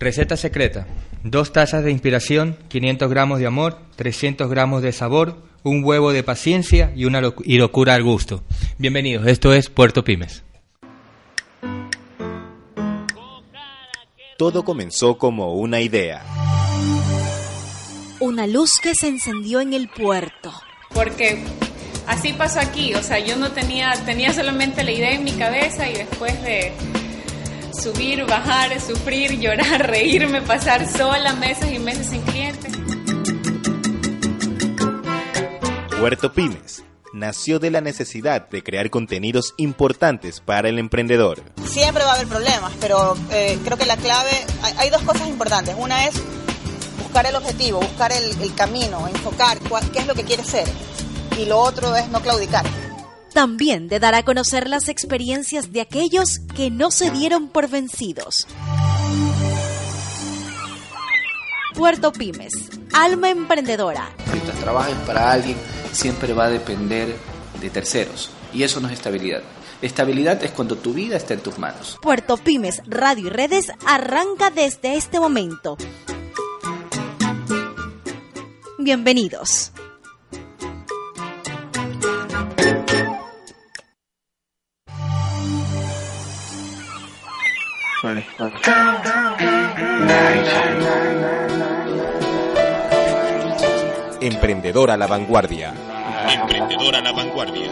Receta secreta. Dos tazas de inspiración, 500 gramos de amor, 300 gramos de sabor, un huevo de paciencia y una y locura al gusto. Bienvenidos, esto es Puerto Pymes. Todo comenzó como una idea. Una luz que se encendió en el puerto. porque así pasó aquí, o sea, yo no tenía, tenía solamente la idea en mi cabeza y después de subir, bajar, sufrir, llorar, reírme, pasar sola meses y meses sin clientes. Puerto Pymes nació de la necesidad de crear contenidos importantes para el emprendedor. Siempre va a haber problemas, pero eh, creo que la clave, hay, hay dos cosas importantes. Una es buscar el objetivo, buscar el, el camino, enfocar cuál- qué es lo que quieres ser. Y lo otro es no claudicar. También de dar a conocer las experiencias de aquellos que no se dieron por vencidos. Puerto Pymes, alma emprendedora. Mientras trabajes para alguien, siempre va a depender de terceros. Y eso no es estabilidad. Estabilidad es cuando tu vida está en tus manos. Puerto Pymes Radio y Redes arranca desde este momento. Bienvenidos. Emprendedor a la vanguardia. Emprendedor a la vanguardia.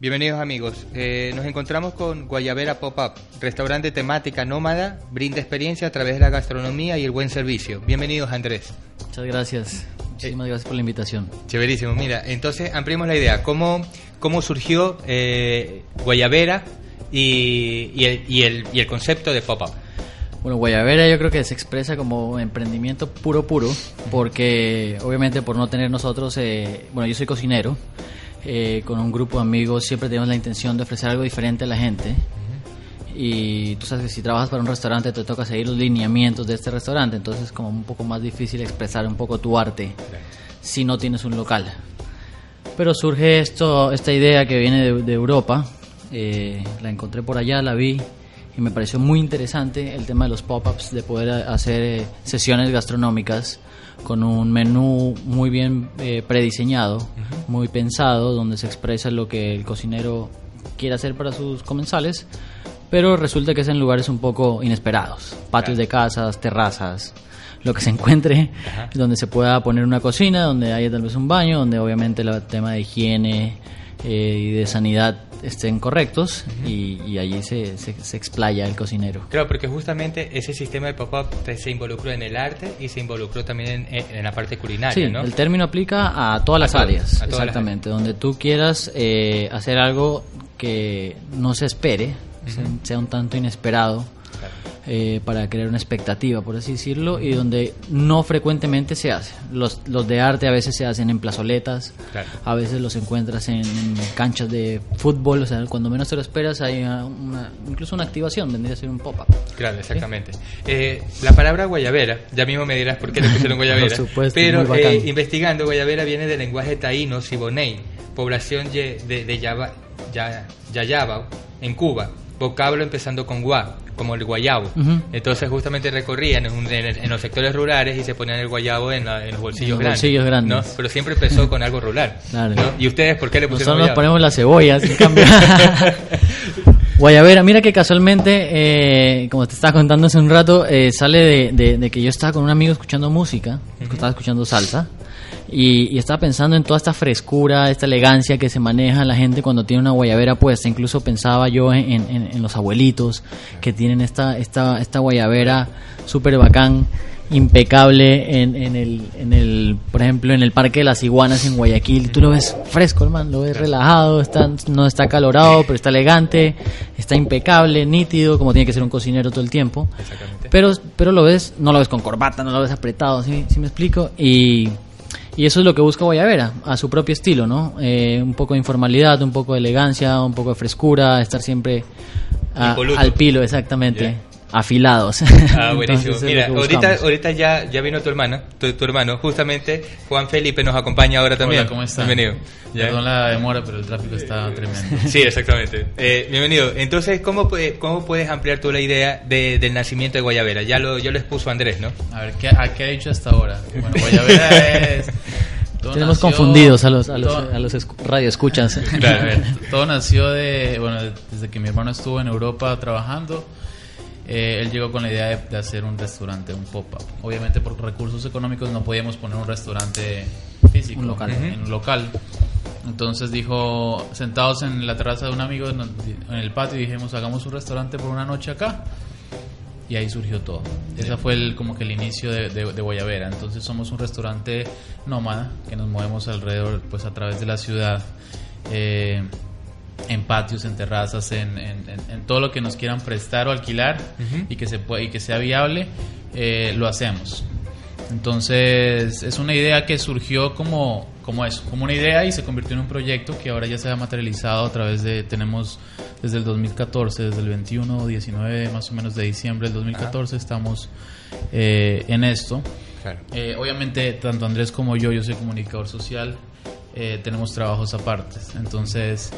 Bienvenidos amigos, Eh, nos encontramos con Guayabera Pop-Up, restaurante temática nómada, brinda experiencia a través de la gastronomía y el buen servicio. Bienvenidos Andrés. Muchas gracias. Muchísimas gracias por la invitación. Chéverísimo, mira, entonces ampliemos la idea. ¿Cómo, cómo surgió eh, Guayabera y, y el, y, el, y el concepto de pop-up? Bueno, Guayabera yo creo que se expresa como emprendimiento puro puro, porque obviamente por no tener nosotros, eh, bueno, yo soy cocinero, eh, con un grupo de amigos siempre tenemos la intención de ofrecer algo diferente a la gente. Y tú sabes que si trabajas para un restaurante te toca seguir los lineamientos de este restaurante, entonces es como un poco más difícil expresar un poco tu arte si no tienes un local. Pero surge esto, esta idea que viene de, de Europa, eh, la encontré por allá, la vi y me pareció muy interesante el tema de los pop-ups, de poder hacer eh, sesiones gastronómicas con un menú muy bien eh, prediseñado, muy pensado, donde se expresa lo que el cocinero quiere hacer para sus comensales, pero resulta que es en lugares un poco inesperados, patios de casas, terrazas, lo que se encuentre, donde se pueda poner una cocina, donde haya tal vez un baño, donde obviamente el tema de higiene eh, y de sanidad estén correctos y, y allí se, se, se explaya el cocinero. Claro, porque justamente ese sistema de pop-up se involucró en el arte y se involucró también en, en la parte culinaria, Sí, ¿no? el término aplica a todas las áreas, todas las exactamente, donde tú quieras eh, hacer algo que no se espere, sea, sea un tanto inesperado, eh, para crear una expectativa, por así decirlo, y donde no frecuentemente se hace. Los, los de arte a veces se hacen en plazoletas, Claro. a veces los encuentras en, en canchas de fútbol, o sea, cuando menos te lo esperas hay una, una- incluso una activación, vendría a ser un pop-up. Claro, exactamente. Eh, la palabra guayabera, ya mismo me dirás por qué le pusieron guayabera. Por supuesto, pero eh, investigando, guayabera viene del lenguaje taíno siboney, población ye- de, de Yaba- Ya- Yayabao, en Cuba, vocablo empezando con gua, como el guayabo. Entonces justamente recorrían en, en en los sectores rurales y se ponían el guayabo en, la- en los bolsillos los grandes. bolsillos grandes. ¿no? Pero siempre empezó con algo rural. Claro. ¿no? ¿Y ustedes por qué le pusieron Nosotros nos ponemos las cebollas, en cambio. Guayabera, mira que casualmente, eh, como te estaba contando hace un rato, eh, sale de, de- de que yo estaba con un amigo escuchando música, estaba escuchando salsa, y, y estaba pensando en toda esta frescura, esta elegancia que se maneja la gente cuando tiene una guayabera puesta. Incluso pensaba yo en, en- en los abuelitos que tienen esta, esta, esta guayabera súper bacán impecable en, en el, en el, por ejemplo, en el Parque de las Iguanas en Guayaquil. Tú lo ves fresco, hermano, lo ves relajado, está, no está calorado, pero está elegante, está impecable, nítido, como tiene que ser un cocinero todo el tiempo. Pero, pero lo ves, no lo ves con corbata, no lo ves apretado, ¿sí, ¿Sí me explico? Y, y eso es lo que busca Guayabera, a su propio estilo, ¿no? Eh, un poco de informalidad, un poco de elegancia, un poco de frescura, estar siempre a- al pilo, exactamente. Afilados. Ah, buenísimo. Entonces, es Mira, ahorita, ahorita ya, ya vino tu hermano, tu, tu hermano, justamente Juan Felipe nos acompaña ahora también. Hola, ¿cómo están? Bienvenido. Ya. Perdón la demora, pero el tráfico está tremendo. Sí, exactamente. Eh, bienvenido. Entonces, ¿cómo, ¿cómo puedes ampliar tú la idea de- del nacimiento de Guayabera? Ya lo, ya lo expuso Andrés, ¿no? A ver, ¿qué, ¿a qué ha dicho hasta ahora? Bueno, Guayabera es... todo Tenemos nació- confundidos a los, a los, todo- a los escu- radioescuchas. A ver, todo nació de, bueno, desde que mi hermano estuvo en Europa trabajando, eh, él llegó con la idea de, de hacer un restaurante, un pop-up. Obviamente por recursos económicos no podíamos poner un restaurante físico, Un local. en un local. Entonces dijo, sentados en la terraza de un amigo en el patio, dijimos, hagamos un restaurante por una noche acá. Y ahí surgió todo. Ese fue el, como que el inicio de, de, de Guayabera. Entonces somos un restaurante nómada que nos movemos alrededor, pues a través de la ciudad, eh, en patios, en terrazas, en, en- en- todo lo que nos quieran prestar o alquilar y que se pueda, y que sea viable, eh, lo hacemos. Entonces es una idea que surgió como, como eso, como una idea y se convirtió en un proyecto que ahora ya se ha materializado a través de, tenemos desde el 2014, desde el 21 o 19 más o menos de diciembre del 2014 estamos eh, en esto. Claro. Eh, obviamente tanto Andrés como yo, yo soy comunicador social, eh, tenemos trabajos apartes, entonces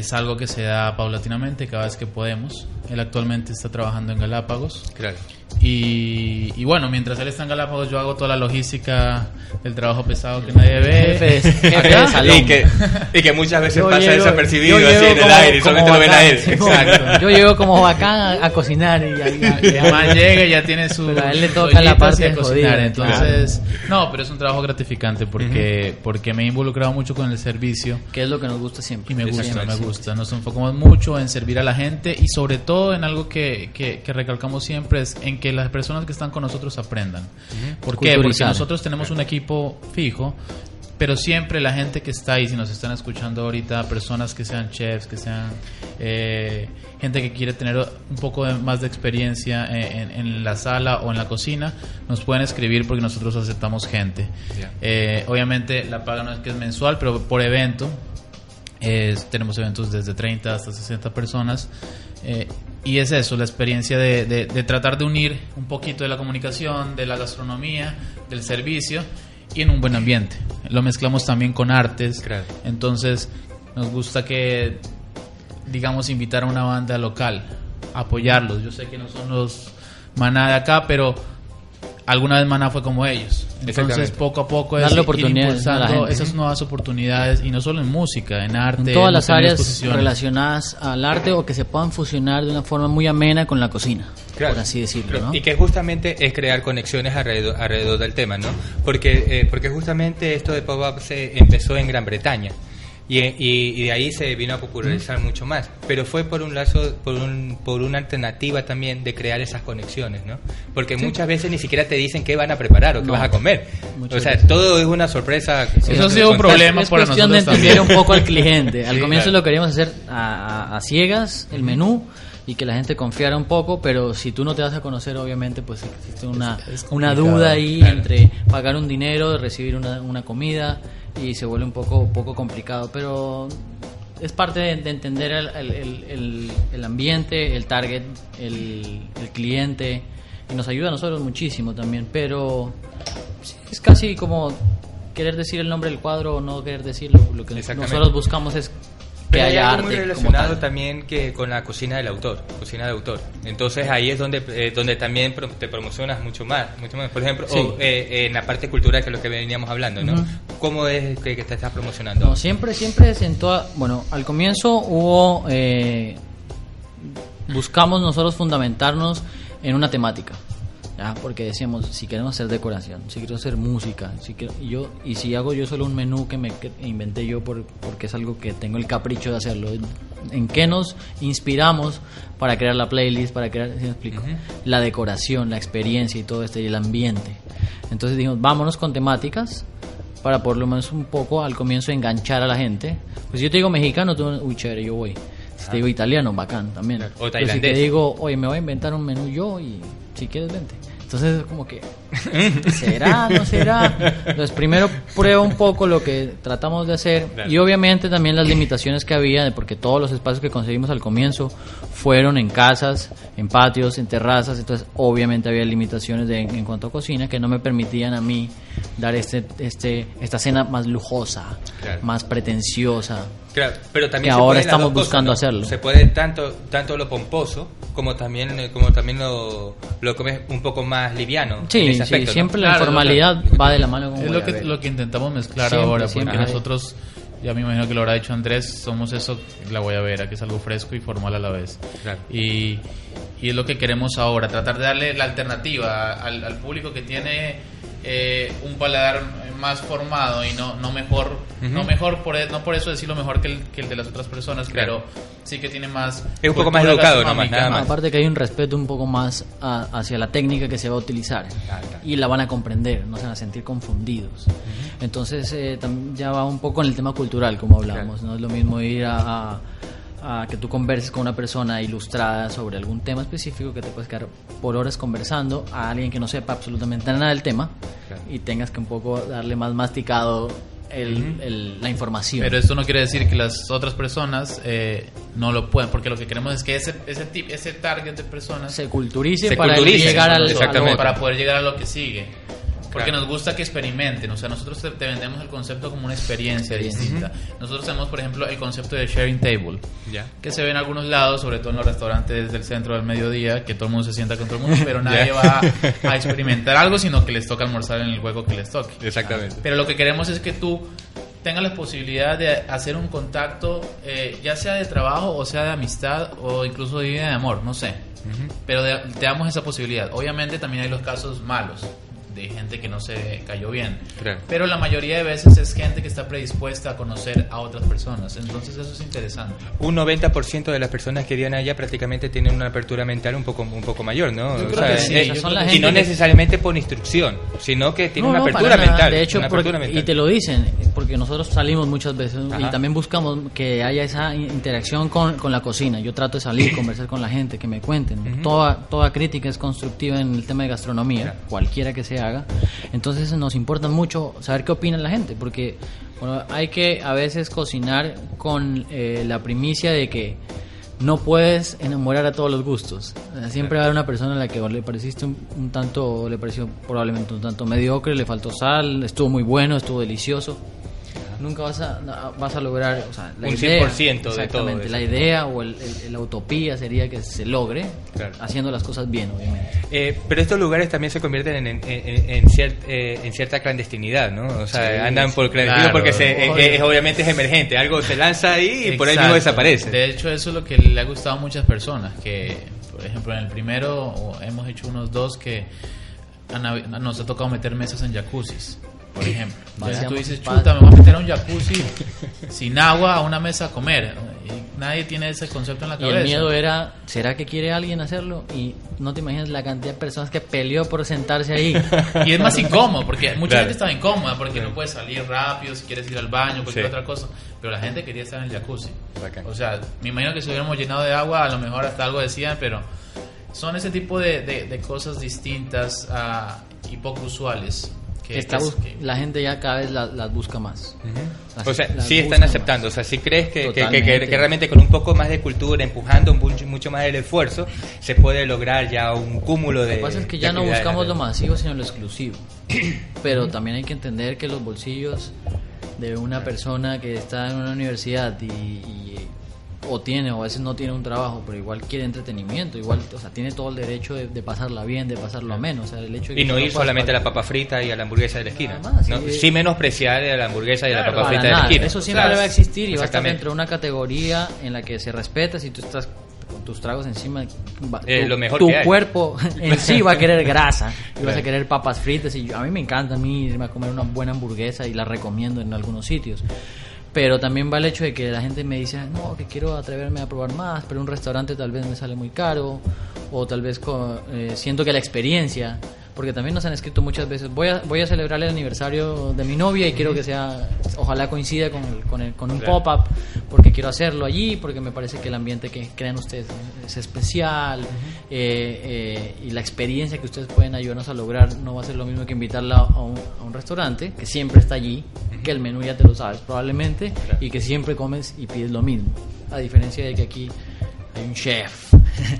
es algo que se da paulatinamente cada vez que podemos. Él actualmente está trabajando en Galápagos. Claro. Y, y bueno, mientras él está en Galápagos, yo hago toda la logística del trabajo pesado que nadie ve. Jefe de- jefe de Acá, salón. Y que, y que muchas veces Yo pasa llego- desapercibido así en el como- aire y solamente lo ven a bacán, él. Exacto. Yo llego como bacán a, a cocinar y, y además llega y ya tiene su Pero a él le toca la parte de cocinar. jodida, Entonces, no, pero es un trabajo gratificante porque, porque me he involucrado mucho con el servicio. que es lo que nos gusta siempre. Y me gusta, Siempre, me siempre. gusta. Nos enfocamos mucho en servir a la gente y sobre todo en algo que, que, que recalcamos siempre es en que las personas que están con nosotros aprendan. ¿Por qué? Porque nosotros tenemos un equipo fijo, pero siempre la gente que está ahí, si nos están escuchando ahorita, personas que sean chefs, que sean eh, gente que quiere tener un poco de- más de experiencia en, en- en la sala o en la cocina, nos pueden escribir porque nosotros aceptamos gente. Ya. Eh, obviamente la paga no es que es mensual, pero por evento. Eh, tenemos eventos desde 30 hasta 60 personas. Eh, y es eso, la experiencia de, de- de tratar de unir un poquito de la comunicación, de la gastronomía, del servicio y en un buen ambiente. Lo mezclamos también con artes. Claro. Entonces nos gusta que, digamos, invitar a una banda local, apoyarlos. Yo sé que no son los maná de acá, pero alguna vez maná fue como ellos. Entonces poco a poco es Darle ir oportunidades a la impulsando gente. esas nuevas oportunidades y no solo en música, en arte. En todas las áreas relacionadas al arte o que se puedan fusionar de una forma muy amena con la cocina, Claro. por así decirlo. Claro. ¿no? Y que justamente es crear conexiones alrededor, alrededor del tema, ¿no? Porque, eh, porque justamente esto de pop-up se empezó en Gran Bretaña. Y, y- y de ahí se vino a popularizar mucho más. Pero fue por un lazo, por, un, por una alternativa también de crear esas conexiones, ¿no? Porque muchas veces ni siquiera te dicen qué van a preparar o qué No. vas a comer. Muchas O sea, veces. todo es una sorpresa. Eso ha sido un problema es para cuestión de nosotros entender también. un poco al cliente. Al Sí, comienzo claro. lo queríamos hacer a, a- a ciegas, el menú, y que la gente confiara un poco, pero si tú no te vas a conocer, obviamente, pues existe una, Es- es una duda ahí claro. entre pagar un dinero, recibir una, una comida, y se vuelve un poco, un poco complicado. Pero es parte de, de entender el, el- el- el- ambiente, el target, el, el cliente, y nos ayuda a nosotros muchísimo también, pero sí, es casi como querer decir el nombre del cuadro o no querer decirlo. Lo que nosotros buscamos es que Pero hay haya algo muy arte relacionado también que con la cocina del autor, cocina de autor. Entonces ahí es donde eh, donde también te promocionas mucho más, mucho más. Por ejemplo, Sí. o, eh, en la parte cultural que es lo que veníamos hablando, ¿no? ¿Cómo es que, que te estás promocionando? No, siempre, siempre es en toda... Bueno, al comienzo hubo... eh, buscamos nosotros fundamentarnos en una temática. ¿Ya? Porque decíamos, si queremos hacer decoración, si quiero hacer música, si quiero, y yo, y si hago yo solo un menú que me que inventé yo por, porque es algo que tengo el capricho de hacerlo, ¿en qué nos inspiramos para crear la playlist, para crear, ¿sí me explico? La decoración, la experiencia y todo esto, y el ambiente. Entonces dijimos, vámonos con temáticas para por lo menos un poco al comienzo enganchar a la gente. Pues si yo te digo mexicano, tú, uy, chévere, yo voy. Si te digo italiano, bacán también. O Pero si te digo, oye, me voy a inventar un menú yo y si quieres, vente. Entonces como que, ¿será? ¿No será? Entonces, primero prueba un poco lo que tratamos de hacer y obviamente también las limitaciones que había, porque todos los espacios que conseguimos al comienzo fueron en casas, en patios, en terrazas, entonces obviamente había limitaciones de- en cuanto a cocina que no me permitían a mí dar este, este, esta cena más lujosa, Claro. más pretenciosa. Claro, pero también Que se ahora estamos dos cosas, buscando ¿no? hacerlo. Se puede tanto tanto lo pomposo como también eh, como también lo lo comes un poco más liviano. en Sí, ese sí, aspecto, ¿no? siempre la Claro, que- va de la mano con Es lo que, lo que intentamos mezclar Siempre, ahora, porque siempre. nosotros, ya me imagino que lo habrá dicho Andrés, somos eso, la guayabera, que es algo fresco y formal a la vez. Claro. Y, y es lo que queremos ahora, tratar de darle la alternativa al, al público que tiene eh, un paladar más formado y no, no mejor, no mejor por, e- no por eso decirlo mejor que el, que el de las otras personas, Claro. pero sí que tiene más... Es un poco más educado, nomás, nada más. Aparte que hay un respeto un poco más a- hacia la técnica que se va a utilizar Claro, claro. y la van a comprender, no se van a sentir confundidos. Entonces eh, ya va un poco en el tema cultural, como hablamos. No es lo mismo ir a, a- a que tú converses con una persona ilustrada sobre algún tema específico que te puedes quedar por horas conversando a alguien que no sepa absolutamente nada del tema Claro. y tengas que un poco darle más masticado el- el- la información. Pero esto no quiere decir que las otras personas eh, no lo puedan, porque lo que queremos es que ese ese tip, ese target de personas se culturice Se para culturice, llegar al, exactamente. para poder llegar a lo que sigue. Porque Claro. nos gusta que experimenten, o sea, nosotros te, te vendemos el concepto como una experiencia distinta. Nosotros tenemos, por ejemplo, el concepto de sharing table, Ya. que se ve en algunos lados, sobre todo en los restaurantes del centro del mediodía, que todo el mundo se sienta con todo el mundo, pero nadie va a experimentar algo, sino que les toca almorzar en el juego que les toque. Exactamente. Pero lo que queremos es que tú tengas la posibilidad de hacer un contacto, eh, ya sea de trabajo o sea de amistad o incluso de vida de amor, no sé. Pero de- te damos esa posibilidad. Obviamente también hay los casos malos de gente que no se cayó bien. Claro. Pero la mayoría de veces es gente que está predispuesta a conocer a otras personas. Entonces eso es interesante. Un 90% de las personas que vienen allá prácticamente tienen una apertura mental un poco un poco mayor, ¿no? Yo creo que sí, eh, yo creo y no necesariamente por instrucción, sino que tienen No, una no, apertura mental. De hecho, una porque- apertura mental. y te lo dicen, porque nosotros salimos muchas veces y también buscamos que haya esa interacción con, con la cocina. Yo trato de salir, conversar con la gente, que me cuenten. toda, toda crítica es constructiva en el tema de gastronomía, Claro. cualquiera que se haga. Entonces nos importa mucho saber qué opina la gente, porque bueno, hay que a veces cocinar con eh, la primicia de que no puedes enamorar a todos los gustos. Siempre va a haber una persona a la que le pareciste un, un tanto, le pareció probablemente un tanto mediocre, le faltó sal, estuvo muy bueno, estuvo delicioso. Nunca vas a, vas a lograr, o sea, la Un idea, 100% de todo exactamente, eso. la idea o el- el- la utopía sería que se logre Claro. haciendo las cosas bien, obviamente. Eh, pero estos lugares también se convierten en, en, en- en cier- eh, en cierta clandestinidad, ¿no? O sea, Sí, andan por clandestino claro. porque se, eh, Obvio. eh, obviamente es emergente. Algo se lanza ahí y por ahí mismo Exacto. desaparece. De hecho, eso es lo que le ha gustado a muchas personas. Que, por ejemplo, en el primero hemos hecho unos dos que nos ha tocado meter mesas en jacuzzis, por ejemplo. Entonces tú dices, chuta, me voy a meter a un jacuzzi sin agua a una mesa a comer. Y nadie tiene ese concepto en la Y cabeza. el miedo era, ¿será que quiere alguien hacerlo? Y no te imaginas la cantidad de personas que peleó por sentarse ahí. Y es más incómodo, porque mucha Claro. gente estaba incómoda, porque no puedes salir rápido si quieres ir al baño, cualquier Sí. otra cosa. Pero la gente quería estar en el jacuzzi. Bacán. O sea, me imagino que si hubiéramos llenado de agua, a lo mejor hasta algo decían, pero son ese tipo de, de- de cosas distintas ah, y poco usuales. Que, Está que- la gente ya cada vez la- las busca más. Las- O sea, sí están aceptando. O más. sea, sí crees que, que- que, que- Totalmente. que realmente con un poco más de cultura, empujando mucho, mucho más el esfuerzo, se puede lograr ya un cúmulo de. Lo que pasa es que ya no buscamos lo masivo, sino lo exclusivo. Pero también hay que entender que los bolsillos de una persona que está en una universidad y, y- o tiene o a veces no tiene un trabajo, pero igual quiere entretenimiento, igual, o sea, tiene todo el derecho de, de pasarla bien, de pasarlo a menos, o sea, el hecho de que Y no ir solamente a la papa frita y a la hamburguesa de la esquina. Más, ¿no? sí. Sí menospreciar a la hamburguesa y a la papa frita de la esquina. Eso siempre va a existir y va a estar dentro de una categoría en la que se respeta si tú estás con tus tragos encima. va- Eh, tu, lo mejor tu cuerpo en sí va a querer grasa y vas a querer papas fritas. Y yo- a mí me encanta a mí irme a comer una buena hamburguesa y la recomiendo en algunos sitios. Pero también va el hecho de que la gente me dice, no, que quiero atreverme a probar más, pero un restaurante tal vez me sale muy caro, o tal vez eh, siento que la experiencia, porque también nos han escrito muchas veces, voy a, voy a celebrar el aniversario de mi novia y quiero que sea, ojalá coincida con, el- con, el- con un Claro. pop-up, porque quiero hacerlo allí, porque me parece que el ambiente que crean ustedes es especial, eh, eh, y la experiencia que ustedes pueden ayudarnos a lograr no va a ser lo mismo que invitarla a un, a un restaurante que siempre está allí, que el menú ya te lo sabes probablemente y que siempre comes y pides lo mismo. A diferencia de que aquí hay un chef,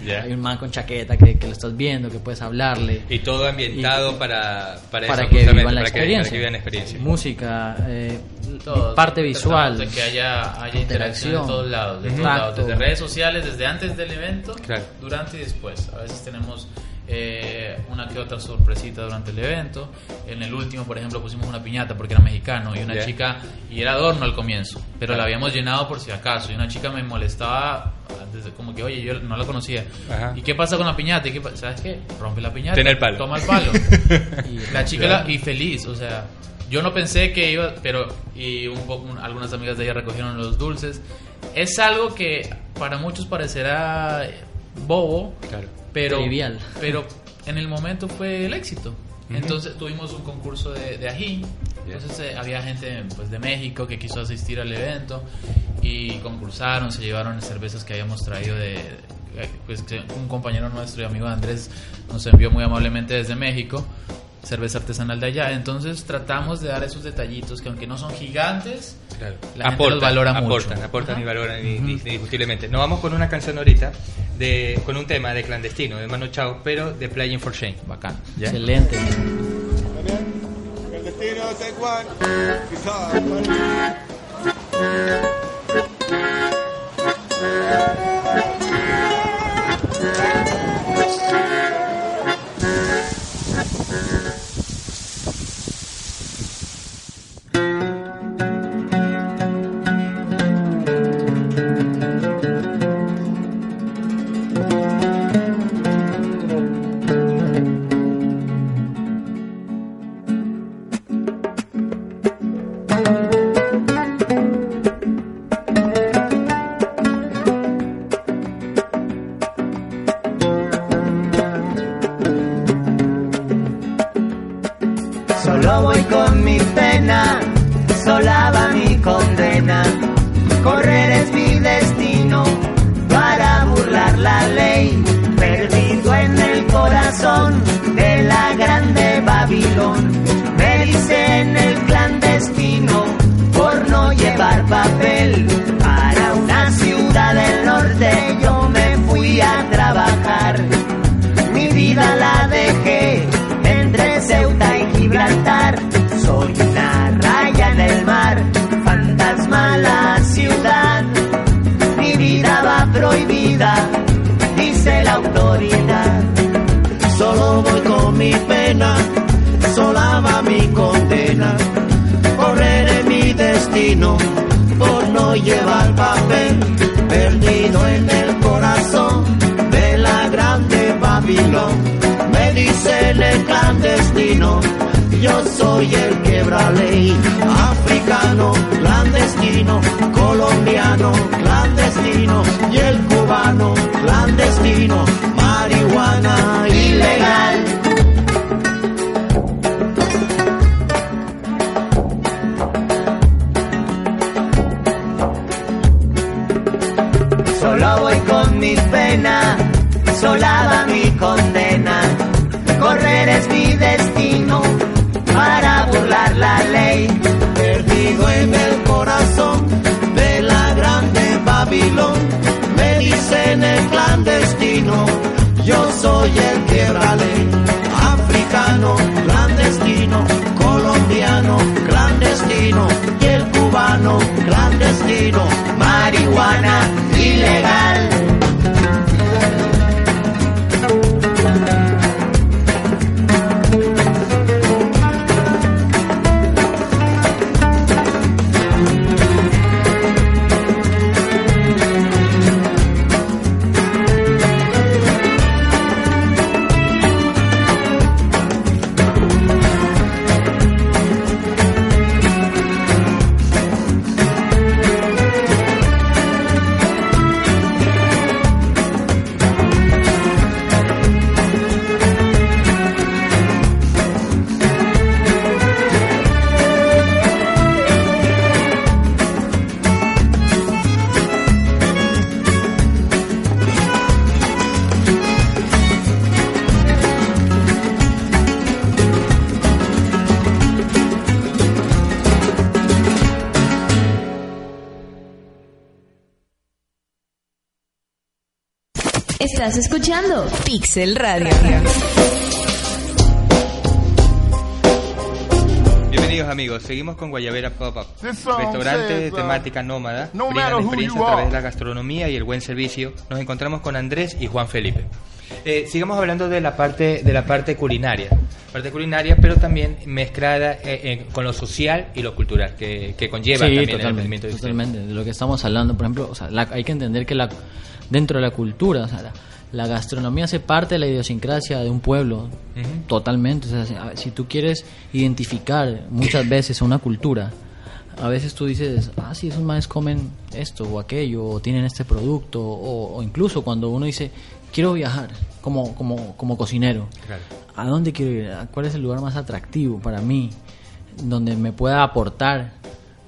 Ya. hay un man con chaqueta que, que lo estás viendo, que puedes hablarle. Y todo ambientado para, para, para eso, que justamente, vivan la para que- experiencia. para que vivan la experiencia. Música, eh, Todos parte visual, de que haya, haya interacción de todos lados, de todos lados, desde redes sociales, desde antes del evento, Claro. durante y después. A veces tenemos eh, una que otra sorpresita durante el evento. En el último, por ejemplo, pusimos una piñata porque era mexicano y una chica, y era adorno al comienzo, pero la habíamos llenado por si acaso. Y una chica me molestaba, desde como que, oye, yo no la conocía. Ajá. ¿Y qué pasa con la piñata? ¿Y qué ¿Sabes qué? Rompe la piñata. El palo. Toma el palo. y la chica la- y feliz, o sea, yo no pensé que iba, pero y un poco un- algunas amigas de ella recogieron los dulces. Es algo que para muchos parecerá bobo, Claro. pero Trivial. pero en el momento fue el éxito. Entonces tuvimos un concurso de, de ají. Entonces eh, había gente pues, de México que quiso asistir al evento y concursaron, se llevaron cervezas que habíamos traído de, eh, pues que un compañero nuestro y amigo Andrés nos envió muy amablemente desde México cerveza artesanal de allá. Entonces tratamos de dar esos detallitos que aunque no son gigantes, Claro. la gente los valora mucho. aportan, aportan Ajá. y valoran indiscutiblemente. Nos vamos con una canción ahorita de, con un tema de clandestino, de Mano Chao, pero de Playing for Shame. Bacán. ¿Ya? excelente. El perdido en el corazón de la grande Babilón. Me dicen el clandestino, yo soy el quebra ley. Africano, clandestino, colombiano, clandestino y el cubano, clandestino, marihuana ilegal. Sola va mi condena. Correr es mi destino para burlar la ley. perdido en el corazón de la grande Babilón. Me dicen el clandestino, yo soy el quiebra ley. Africano, clandestino, colombiano, clandestino y el cubano, clandestino, Marihuana ilegal. Estás escuchando Pixel Radio. Bienvenidos amigos, seguimos con Guayabera Pop-Up, restaurante de temática nómada, no brindan matter who experiencia you a través de la gastronomía y el buen servicio. Nos encontramos con Andrés y Juan Felipe. Eh, sigamos hablando de la parte de la parte culinaria, parte culinaria, pero también mezclada eh, eh, con lo social y lo cultural que, que conlleva Sí, también el totalmente, emprendimiento de ustedes. totalmente. De lo que estamos hablando, por ejemplo, o sea, la- hay que entender que la, dentro de la cultura, o sea, la, la gastronomía hace parte de la idiosincrasia de un pueblo, totalmente. O sea, si, tú quieres identificar muchas veces una cultura, a veces tú dices, ah, sí, esos maes comen esto o aquello, o tienen este producto, o, o incluso cuando uno dice, quiero viajar como, como, como cocinero, Claro. ¿A dónde quiero ir? ¿A ¿Cuál es el lugar más atractivo para mí? Donde me pueda aportar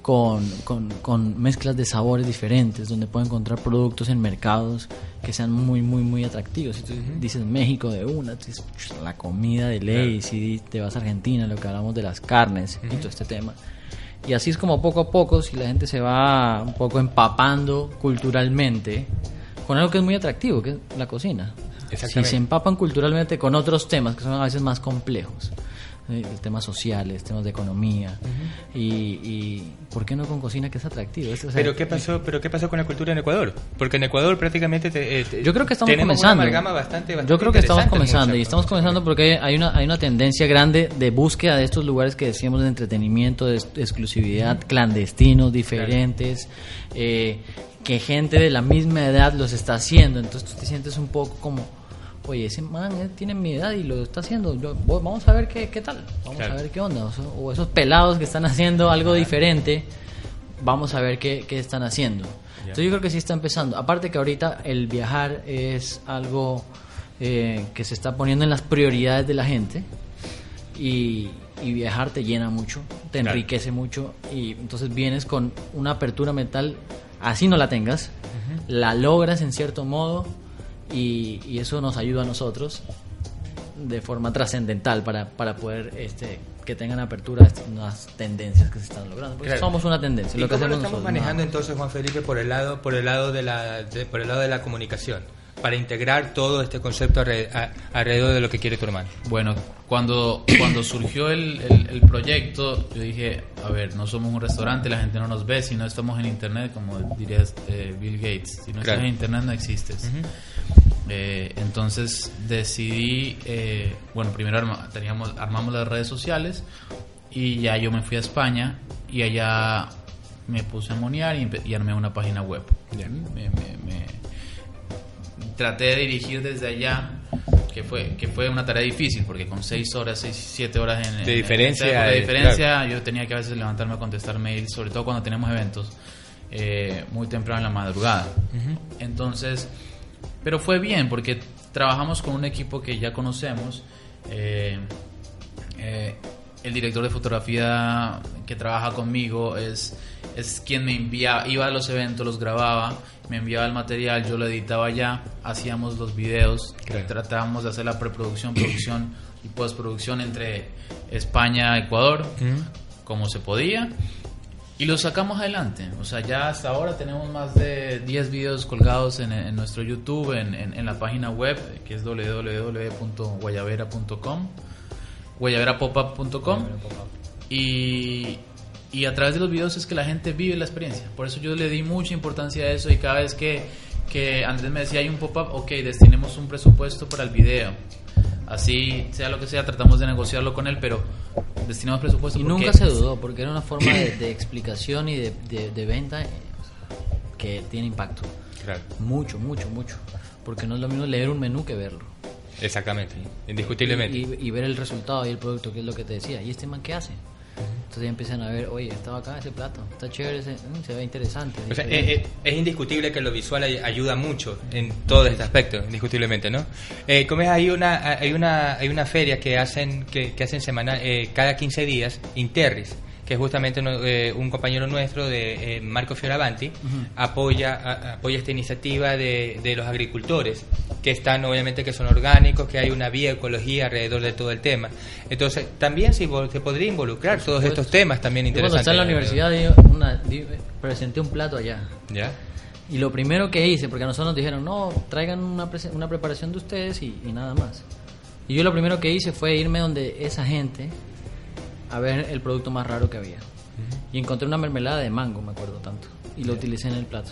con, con- con mezclas de sabores diferentes, donde pueda encontrar productos en mercados que sean muy, muy, muy atractivos. Si tú dices México de una, dices, "Ch, la comida de ley, si te vas a Argentina, lo que hablamos de las carnes y todo este tema. Y así es como poco a poco, si la gente se va un poco empapando culturalmente con algo que es muy atractivo, que es la cocina. Si se empapan culturalmente con otros temas que son a veces más complejos, eh, temas sociales, temas de economía, y, y ¿por qué no con cocina que es atractivo? Es- o sea, Pero qué pasó, pero qué pasó con la cultura en Ecuador? Porque en Ecuador prácticamente te- eh, te- Yo creo que estamos tenemos comenzando. una bastante, bastante Yo creo que estamos comenzando y estamos comenzando porque hay una hay una tendencia grande de búsqueda de estos lugares que decíamos de entretenimiento, de ex- exclusividad, clandestinos, diferentes, eh, que gente de la misma edad los está haciendo. Entonces tú te sientes un poco como, oye, ese man eh, tiene mi edad y lo está haciendo. Yo, vamos a ver qué, qué tal, vamos Claro. a ver qué onda. O, o esos pelados que están haciendo algo diferente, vamos a ver qué, qué están haciendo. Entonces yo creo que sí está empezando. Aparte que ahorita el viajar es algo eh, que se está poniendo en las prioridades de la gente y, y viajar te llena mucho, te Claro. enriquece mucho y entonces vienes con una apertura mental, así no la tengas, la logras en cierto modo y, y eso nos ayuda a nosotros de forma trascendental para, para poder este que tengan apertura a estas nuevas tendencias que se están logrando. Porque Claro. somos una tendencia. ¿Y lo que cómo lo hacemos estamos nosotros, manejando entonces, Juan Felipe, por el lado, por el lado de la, de- por el lado de la comunicación, para integrar todo este concepto alrededor de lo que quiere tu hermano? Bueno, cuando, cuando surgió el, el- el proyecto, yo dije, a ver, no somos un restaurante, la gente no nos ve, si no estamos en internet, como diría eh, Bill Gates, si no Claro. estás en internet no existes. Eh, entonces decidí, eh, bueno, primero arma- teníamos, armamos las redes sociales y ya yo me fui a España y allá me puse a monear y, y armé una página web. Me- me- me- traté de dirigir desde allá, que fue que fue una tarea difícil, porque con 6 horas, 6, 7 horas en, De en- diferencia, en de eh, diferencia yo tenía que a veces levantarme a contestar mails, sobre todo cuando tenemos eventos, eh, muy temprano en la madrugada. Entonces, pero fue bien porque trabajamos con un equipo que ya conocemos. eh, eh, el director de fotografía que trabaja conmigo es, es quien me enviaba, iba a los eventos, los grababa, me enviaba el material, yo lo editaba ya, hacíamos los videos, tratábamos de hacer la preproducción, producción y postproducción entre España y Ecuador, como se podía. Y lo sacamos adelante. O sea, ya hasta ahora tenemos más de 10 videos colgados en, en nuestro YouTube, en, en- en la página web, que es www.guayavera.com, guayaverapopup.com. Y, y a través de los videos es que la gente vive la experiencia. Por eso yo le di mucha importancia a eso y cada vez que, que Andrés me decía hay un pop-up, ok, destinemos un presupuesto para el video. Así, sea lo que sea, tratamos de negociarlo con él, pero destinamos presupuesto Y porque- nunca se dudó, porque era una forma de, de explicación y de, de- de venta eh, que tiene impacto. Claro. Mucho, mucho, mucho. Porque no es lo mismo leer un menú que verlo. Exactamente, indiscutiblemente. Y, y- y ver el resultado y el producto, que es lo que te decía. ¿Y este man qué hace? Entonces ya empiezan a ver, oye, estaba acá ese plato, está chévere, ese- mm, se ve interesante. O sea, diferente". eh, eh, es indiscutible que lo visual ay- ayuda mucho en todo este aspecto, indiscutiblemente, ¿no? Eh, como es, hay una, hay una, hay una feria que hacen, que, que hacen semana, eh, cada 15 días, Interris, que justamente no- eh, un compañero nuestro de eh, Marco Fioravanti, apoya, a- apoya esta iniciativa de, de los agricultores, que están obviamente que son orgánicos, que hay una bioecología alrededor de todo el tema. Entonces, también se, se podría involucrar todos estos temas también Yo cuando interesantes. estaba en la universidad di una- di- presenté un plato allá. ¿Ya? Y lo primero que hice, porque a nosotros nos dijeron, no, traigan una, prese- una preparación de ustedes y, y nada más. Y yo lo primero que hice fue irme donde esa gente a ver el producto más raro que había. Y encontré una mermelada de mango, me acuerdo tanto. Y lo utilicé en el plato.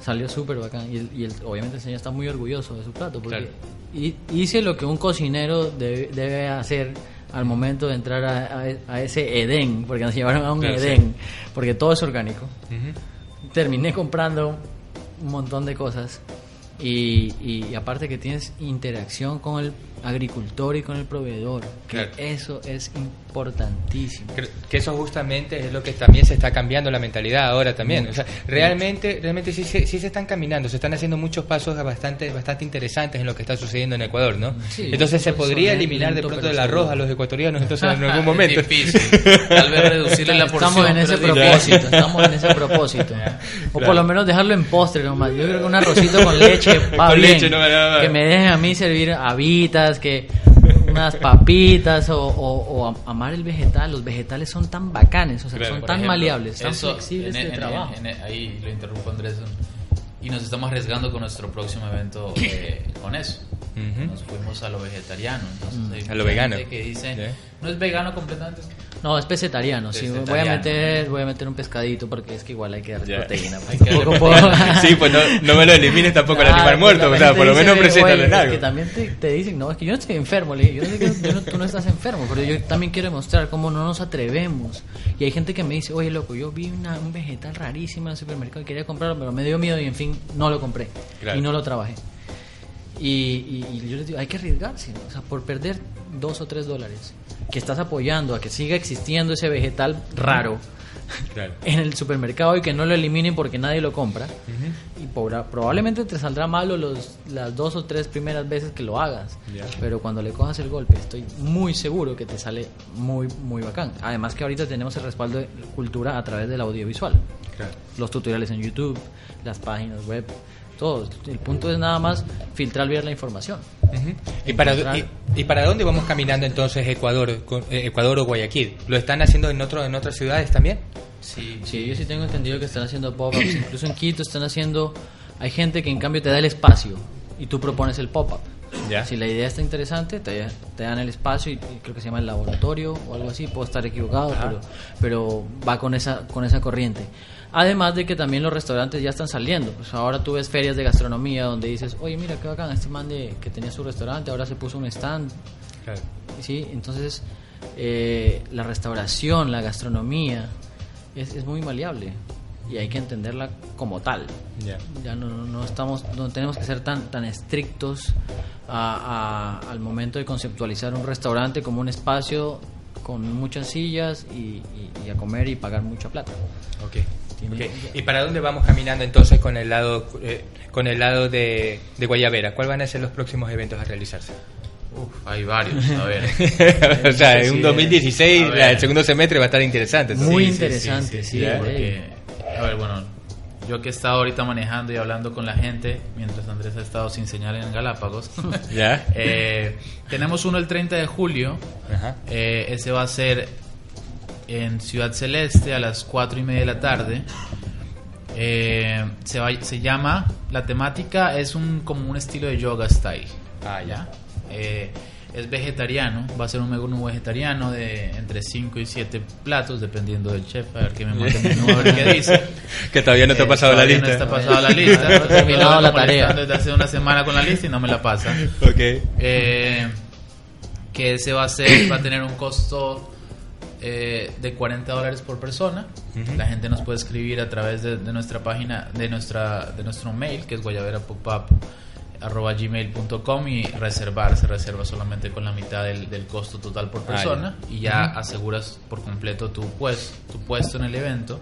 Salió súper bacán. Y, el- y el- obviamente el señor está muy orgulloso de su plato. Porque hi- hice lo que un cocinero debe, debe hacer al momento de entrar a, a- a ese Edén. Porque nos llevaron a un Claro, sí. Edén. Porque todo es orgánico terminé comprando un montón de cosas y, y aparte que tienes interacción con el agricultor y con el proveedor que Claro. eso es importantísimo Creo que eso justamente es lo que también se está cambiando la mentalidad ahora también. O sea, realmente, realmente sí, se- sí se están caminando, se están haciendo muchos pasos bastante, bastante interesantes en lo que está sucediendo en Ecuador, ¿no? Sí, entonces se podría eliminar de pronto del arroz a los ecuatorianos entonces en algún momento. Es difícil. Tal vez reducirle la porción. estamos en ese propósito estamos en ese propósito o Claro. por lo menos dejarlo en postre nomás yo creo que un arrocito con leche va Con bien leche, no, no, no. que me dejen a mí servir habitas que unas papitas o, o- o am- amar el vegetal. Los vegetales son tan bacanes o sea Claro, son tan ejemplo, maleables tan eso, flexibles en- de en- trabajo. en- en- ahí lo interrumpo Andrés y nos estamos arriesgando con nuestro próximo evento eh, con eso. Nos fuimos a lo vegetariano entonces hay A lo vegano. que dice Ya. no es vegano completamente No, es pesetariano, sí. Voy a meter, voy a meter un pescadito porque es que igual hay que darle proteína. Hay que darle proteína. Sí, pues no, no me lo elimines tampoco el animal muerto, o sea, por lo menos preséntalo en "Oye, algo. Que también te, te dicen, no, es que yo no estoy enfermo. Le dije, yo no sé que yo no- tú no estás enfermo, pero yo también quiero demostrar cómo no nos atrevemos. Y hay gente que me dice, oye, loco, yo vi una- un vegetal rarísimo en el supermercado y quería comprarlo, pero me dio miedo y en fin, no lo compré. Claro. Y no lo trabajé. Y, y- y yo les digo, hay que arriesgarse, ¿no? o sea, por perder dos o tres dólares, que estás apoyando a que siga existiendo ese vegetal raro Claro. en el supermercado y que no lo eliminen porque nadie lo compra. Y pobra- probablemente te saldrá malo los, las dos o tres primeras veces que lo hagas. Pero cuando le cojas el golpe, estoy muy seguro que te sale muy, muy bacán. Además que ahorita tenemos el respaldo de cultura a través del audiovisual. Claro. Los tutoriales en YouTube, las páginas web, todo. El punto es nada más filtrar bien la información. ¿Y para, y, y para dónde vamos caminando entonces Ecuador, con- eh, Ecuador o Guayaquil? ¿Lo están haciendo en, otro, en otras ciudades también? sí Sí, yo sí tengo entendido que están haciendo pop-ups. Incluso en Quito están haciendo. Hay gente que en cambio te da el espacio y tú propones el pop-up. Ya. Si la idea está interesante, te, te dan el espacio y, y creo que se llama el laboratorio o algo así. Puedo estar equivocado, pero, pero va con esa, con esa corriente. Además de que también los restaurantes ya están saliendo. Pues ahora tú ves ferias de gastronomía donde dices, oye, mira qué bacán, este man de, que tenía su restaurante ahora se puso un stand Claro. ¿sí? Entonces, eh, la restauración, la gastronomía, es, es muy maleable y hay que entenderla como tal. Ya. Ya no, no- estamos, no tenemos que ser tan, tan estrictos a- a- al momento de conceptualizar un restaurante como un espacio con muchas sillas y, y- y a comer y pagar mucha plata. Ok. Tiene- ok. ¿Y para dónde vamos caminando entonces con el lado, eh, con el lado de, de Guayabera? ¿Cuáles van a ser los próximos eventos a realizarse? Uf, hay varios a ver o sea, en Sí, un eh. 2016, A ver. la- el segundo semestre va a estar interesante. entonces. Muy Sí, sí, interesante, sí, ya, de porque, a ver, bueno, yo que he estado ahorita manejando y hablando con la gente, mientras Andrés ha estado sin señal en Galápagos, ¿Ya? eh, tenemos uno el 30 de julio, Ajá. eh, ese va a ser en Ciudad Celeste a las 4 y media de la tarde. Eh, se, va- se llama, la temática es un como un estilo de yoga style. Ah, ya. Eh, es vegetariano, va a ser un menú vegetariano de entre 5 y 7 platos, dependiendo del chef, a ver qué me manda el menú, a ver qué dice. Que todavía no te ha Eh, pasado la todavía lista. No está pasada la lista. No he terminado la tarea. Desde hace una semana con la lista y no me la pasa. Ok. Eh, que ese va a ser, va a tener un costo eh, de 40 dólares por persona. La gente nos puede escribir a través de, de nuestra página, de nuestra, de nuestro mail, que es guayaberapopup arroba gmail.com y reservar, se reserva solamente con la mitad del, del costo total por Ah, persona ya. y ya aseguras por completo tu, pues, tu puesto en el evento,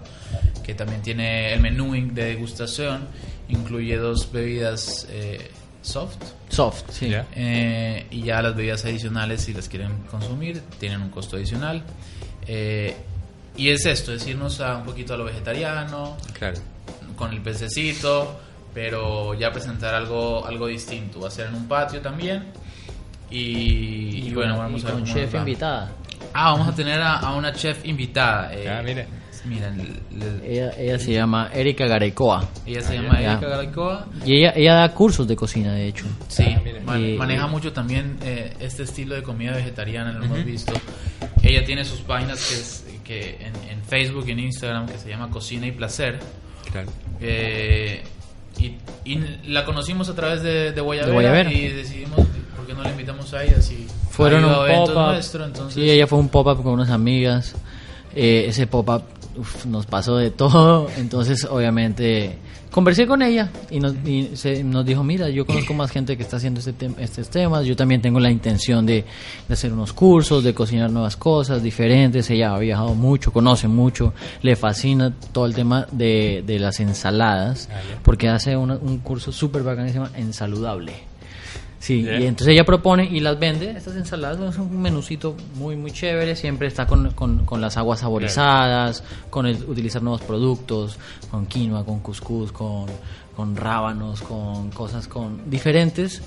que también tiene el menú de degustación, incluye dos bebidas eh, soft. Soft, sí. Ya. Eh, y ya las bebidas adicionales, si las quieren consumir, tienen un costo adicional. Eh, y es esto, es irnos a un poquito a lo vegetariano, Claro. con el pececito, pero ya presentar algo, algo distinto. Va a ser en un patio también. Y, y bueno, vamos y a ver con chef invitada. Ah, vamos a tener a, a una chef invitada. eh, Ah, mire. Mira, le- Ella, ella se llama Erika Garecoa. ella se llama Ya. Erika Garaycoa. Y ella, ella da cursos de cocina, de hecho. Sí, Ah, man- Y- maneja mucho también eh, este estilo de comida vegetariana, lo hemos visto. Ella tiene sus páginas que, es, que en, en Facebook y en Instagram que se llama Cocina y Placer. Claro. Eh, y, y la conocimos a través de, de Guayabera, De Guayabera. y decidimos, ¿por qué no la invitamos a ella? Si Fueron un pop-up. entonces... Sí, ella fue un pop-up con unas amigas. Eh, ese pop-up uf, nos pasó de todo. Entonces, obviamente, conversé con ella y nos, y se- nos dijo, mira, yo conozco más gente que está haciendo este tem- estos temas. Yo también tengo la intención de, de hacer unos cursos, de cocinar nuevas cosas diferentes. Ella ha viajado mucho, conoce mucho, le fascina todo el tema de, de las ensaladas, porque hace una- un curso súper bacán que se llama Ensaludable. Sí, y entonces ella propone y las vende. Estas ensaladas es un menucito muy, muy chévere. Siempre está con, con, con las aguas saborizadas, con el utilizar nuevos productos, con quinoa, con cuscús, con, con rábanos, con cosas con diferentes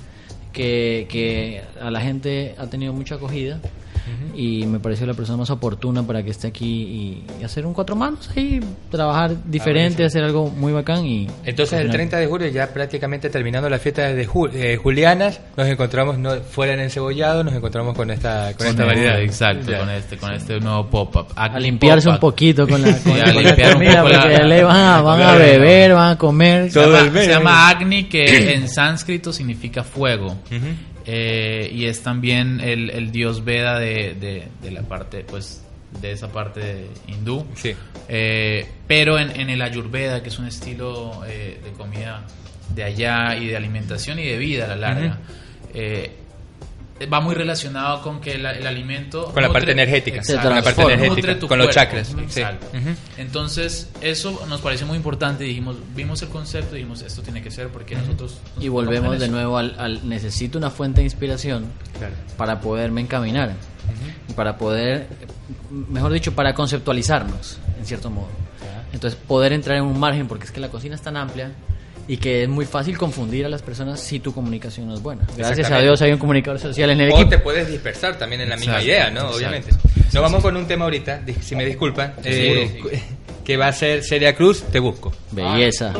que, que a la gente ha tenido mucha acogida. Y me pareció la persona más oportuna para que esté aquí y, y hacer un cuatro manos ahí, trabajar diferente, buenísimo. hacer algo muy bacán. y Entonces el cocinar. 30 de julio, ya prácticamente terminando la fiesta de Ju- eh, Julianas, nos encontramos no, fuera en Encebollado, nos encontramos con esta, con Con esta este, variedad. Exacto, Ya. con este, con este nuevo pop-up. a limpiarse un poquito con la, con, Sí, a con la limpiar un la- porque le van a, van a beber, van a comer. Se llama, el mes, se llama ¿no? Agni, que en sánscrito significa fuego. Ujú. Eh, y es también el, el dios Veda de, de- de la parte, pues, de esa parte hindú. Sí. Eh, pero en, en el Ayurveda, que es un estilo eh, de comida de allá y de alimentación y de vida a la larga, eh, va muy relacionado con que el, el alimento Con la parte energética, Exacto, con la parte energética, con los cuerpo. chakras, sí. Entonces, eso nos pareció muy importante. Dijimos, vimos el concepto y dijimos, esto tiene que ser porque nosotros. nos Y volvemos de nuevo al, al necesito una fuente de inspiración Claro. para poderme encaminar y para poder, mejor dicho, para conceptualizarnos, en cierto modo. Entonces, poder entrar en un margen, porque es que la cocina es tan amplia y que es muy fácil confundir a las personas si tu comunicación no es buena. Gracias a. Dios hay un comunicador social en el O equipo. te puedes dispersar también en la misma Exacto, idea, ¿no? exacto. Obviamente. Nos vamos con un tema ahorita, si me disculpan, eh, que va a ser Celia Cruz, Te Busco. Belleza.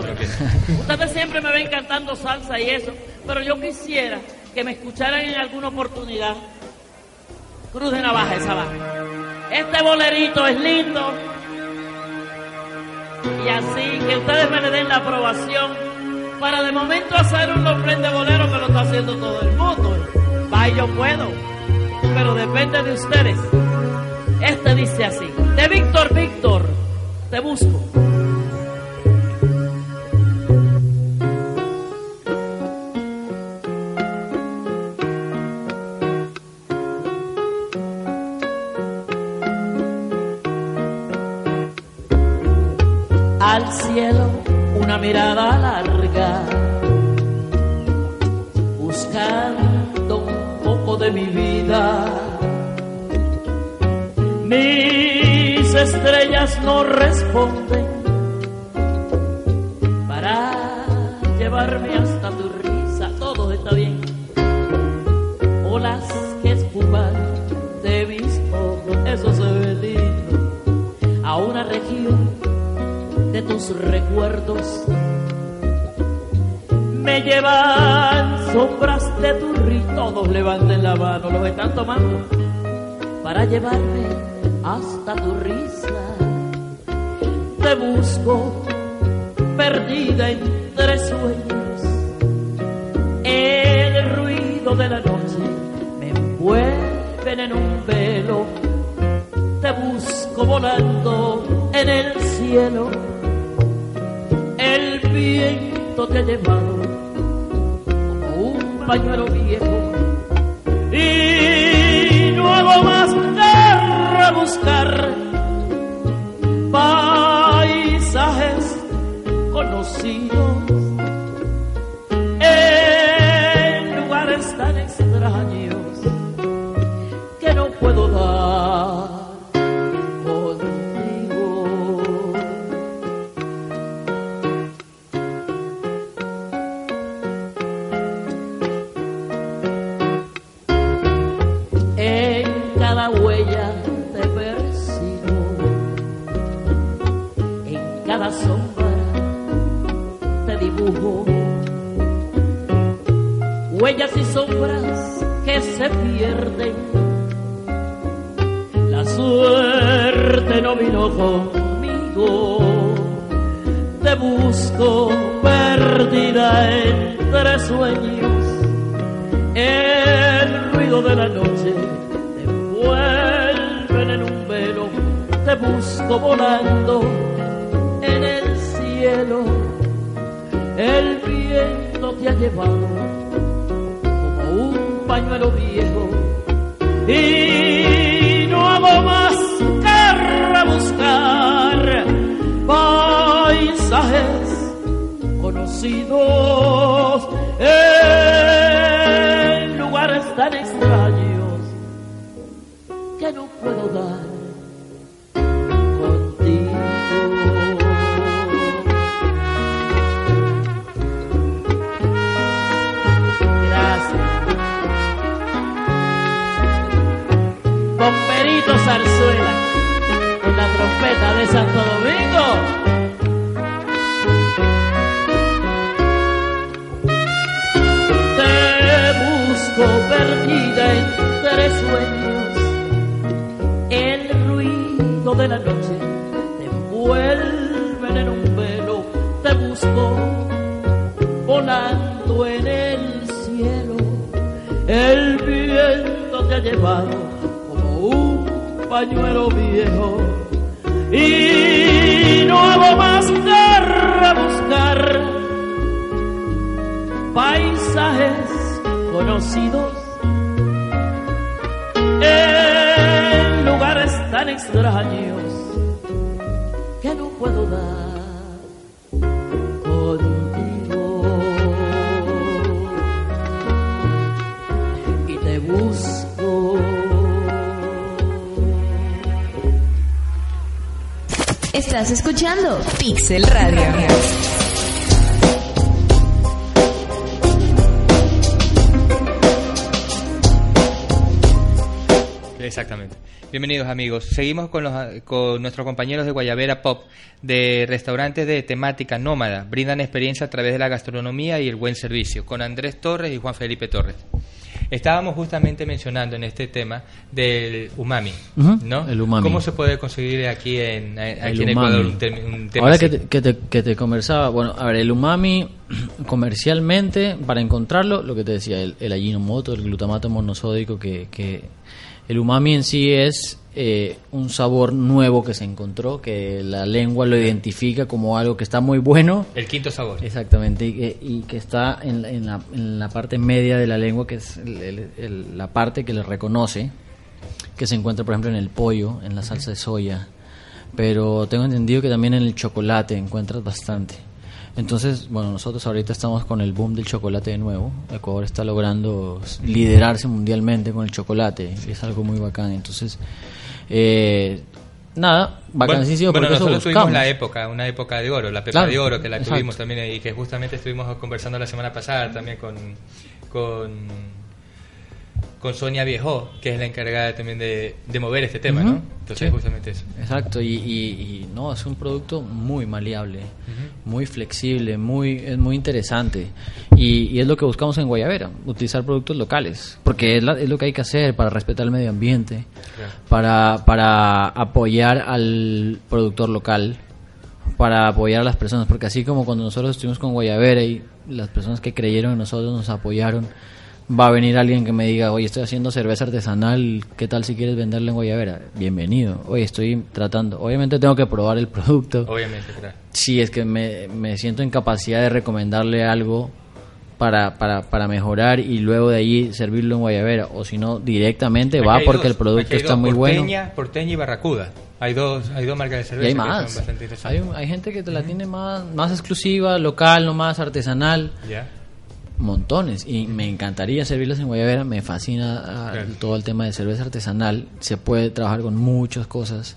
Ustedes siempre me ven cantando salsa y eso, pero yo quisiera que me escucharan en alguna oportunidad. Cruz de navaja esa va. Este bolerito es lindo. Y así que ustedes me le den la aprobación para de momento hacer un lofren de bolero que lo está haciendo todo el mundo. Va, yo puedo. Pero depende de ustedes. Este dice así. De Víctor Víctor, te busco. No responden para llevarme hasta tu risa, todo está bien. Olas que espuman de mis ojos, eso se ve lindo, a una región de tus recuerdos. Me llevan sombras de tu rito, todos levanten la mano, los están tomando, para llevarme hasta tu risa. Te busco, perdida entre sueños. El ruido de la noche me envuelven en un velo. Te busco volando en el cielo el viento te ha como un pañuelo viejo la sombra te dibujo huellas y sombras que se pierden. La suerte no vino conmigo, te busco perdida entre sueños. El ruido de la noche te envuelve en un velo, te busco volando El viento te ha llevado como un pañuelo viejo. Y no hago más que rebuscar paisajes conocidos en lugares tan extraños que no puedo dar Zarzuela en la trompeta de Santo Domingo. Te busco perdida entre sueños, el ruido de la noche te envuelve en un velo, te busco volando en el cielo, el viento te ha llevado pañuelo viejo. Y no hago más que rebuscar paisajes conocidos en lugares tan extraños que no puedo dar Estás escuchando Pixel Radio. Exactamente. Bienvenidos amigos. Seguimos con, los, con nuestros compañeros de Guayabera Pop de restaurantes de temática nómada. Brindan experiencia a través de la gastronomía y el buen servicio con Andrés Torres y Juan Felipe Torres. Estábamos justamente mencionando en este tema del umami, ¿no? el umami. ¿Cómo se puede conseguir aquí en, aquí El en. Ecuador un, tem- un tema Ahora así? que te, que, te, que te conversaba, bueno, a ver, el umami comercialmente, para encontrarlo, lo que te decía, el, el el glutamato monosódico, que, que el umami en sí es eh, un sabor nuevo que se encontró, que la lengua lo identifica como algo que está muy bueno. El quinto sabor. Exactamente, y que, y que está en, la- en la, en la parte media de la lengua, que es el- el- el- la parte que le reconoce, que se encuentra, por ejemplo, en el pollo, en la salsa de soya, pero tengo entendido que también en el chocolate encuentras bastante. Entonces, bueno, nosotros ahorita estamos con el boom del chocolate de nuevo. Ecuador está logrando liderarse mundialmente con el chocolate, es algo muy bacán. Entonces, eh, nada, bacanísimo Bueno, porque nosotros tuvimos la época, una época de oro, la pepa Claro, de oro, que la exacto. tuvimos también y que justamente estuvimos conversando la semana pasada también con, con, con Sonia Viejo, que es la encargada también de, de mover este tema, ¿no? Entonces, sí. justamente eso. Exacto, y, y- y no, es un producto muy maleable, muy flexible, muy, es muy interesante. Y, y es lo que buscamos en Guayavera, utilizar productos locales, porque es, la- es lo que hay que hacer para respetar el medio ambiente, para, para apoyar al productor local, para apoyar a las personas, porque así como cuando nosotros estuvimos con Guayavera y las personas que creyeron en nosotros nos apoyaron, va a venir alguien que me diga, oye, estoy haciendo cerveza artesanal, ¿qué tal si quieres venderla en Guayavera? Bienvenido. Oye, estoy tratando, obviamente tengo que probar el producto. Obviamente, claro. Si es que me, me siento en capacidad de recomendarle algo para, para, para mejorar y luego de allí servirlo en Guayavera, o si no, directamente Aquí va hay porque dos, el producto hay está dos, muy bueno. porteña, Porteña y Barracuda. Hay dos, hay dos marcas de Y cerveza hay que son más. bastante Hay, hay gente que te la tiene más, más exclusiva, local, no más artesanal. Ya. Montones. Y me encantaría servirlas en Guayabera. Me fascina ah, Claro. todo el tema de cerveza artesanal. Se puede trabajar con muchas cosas.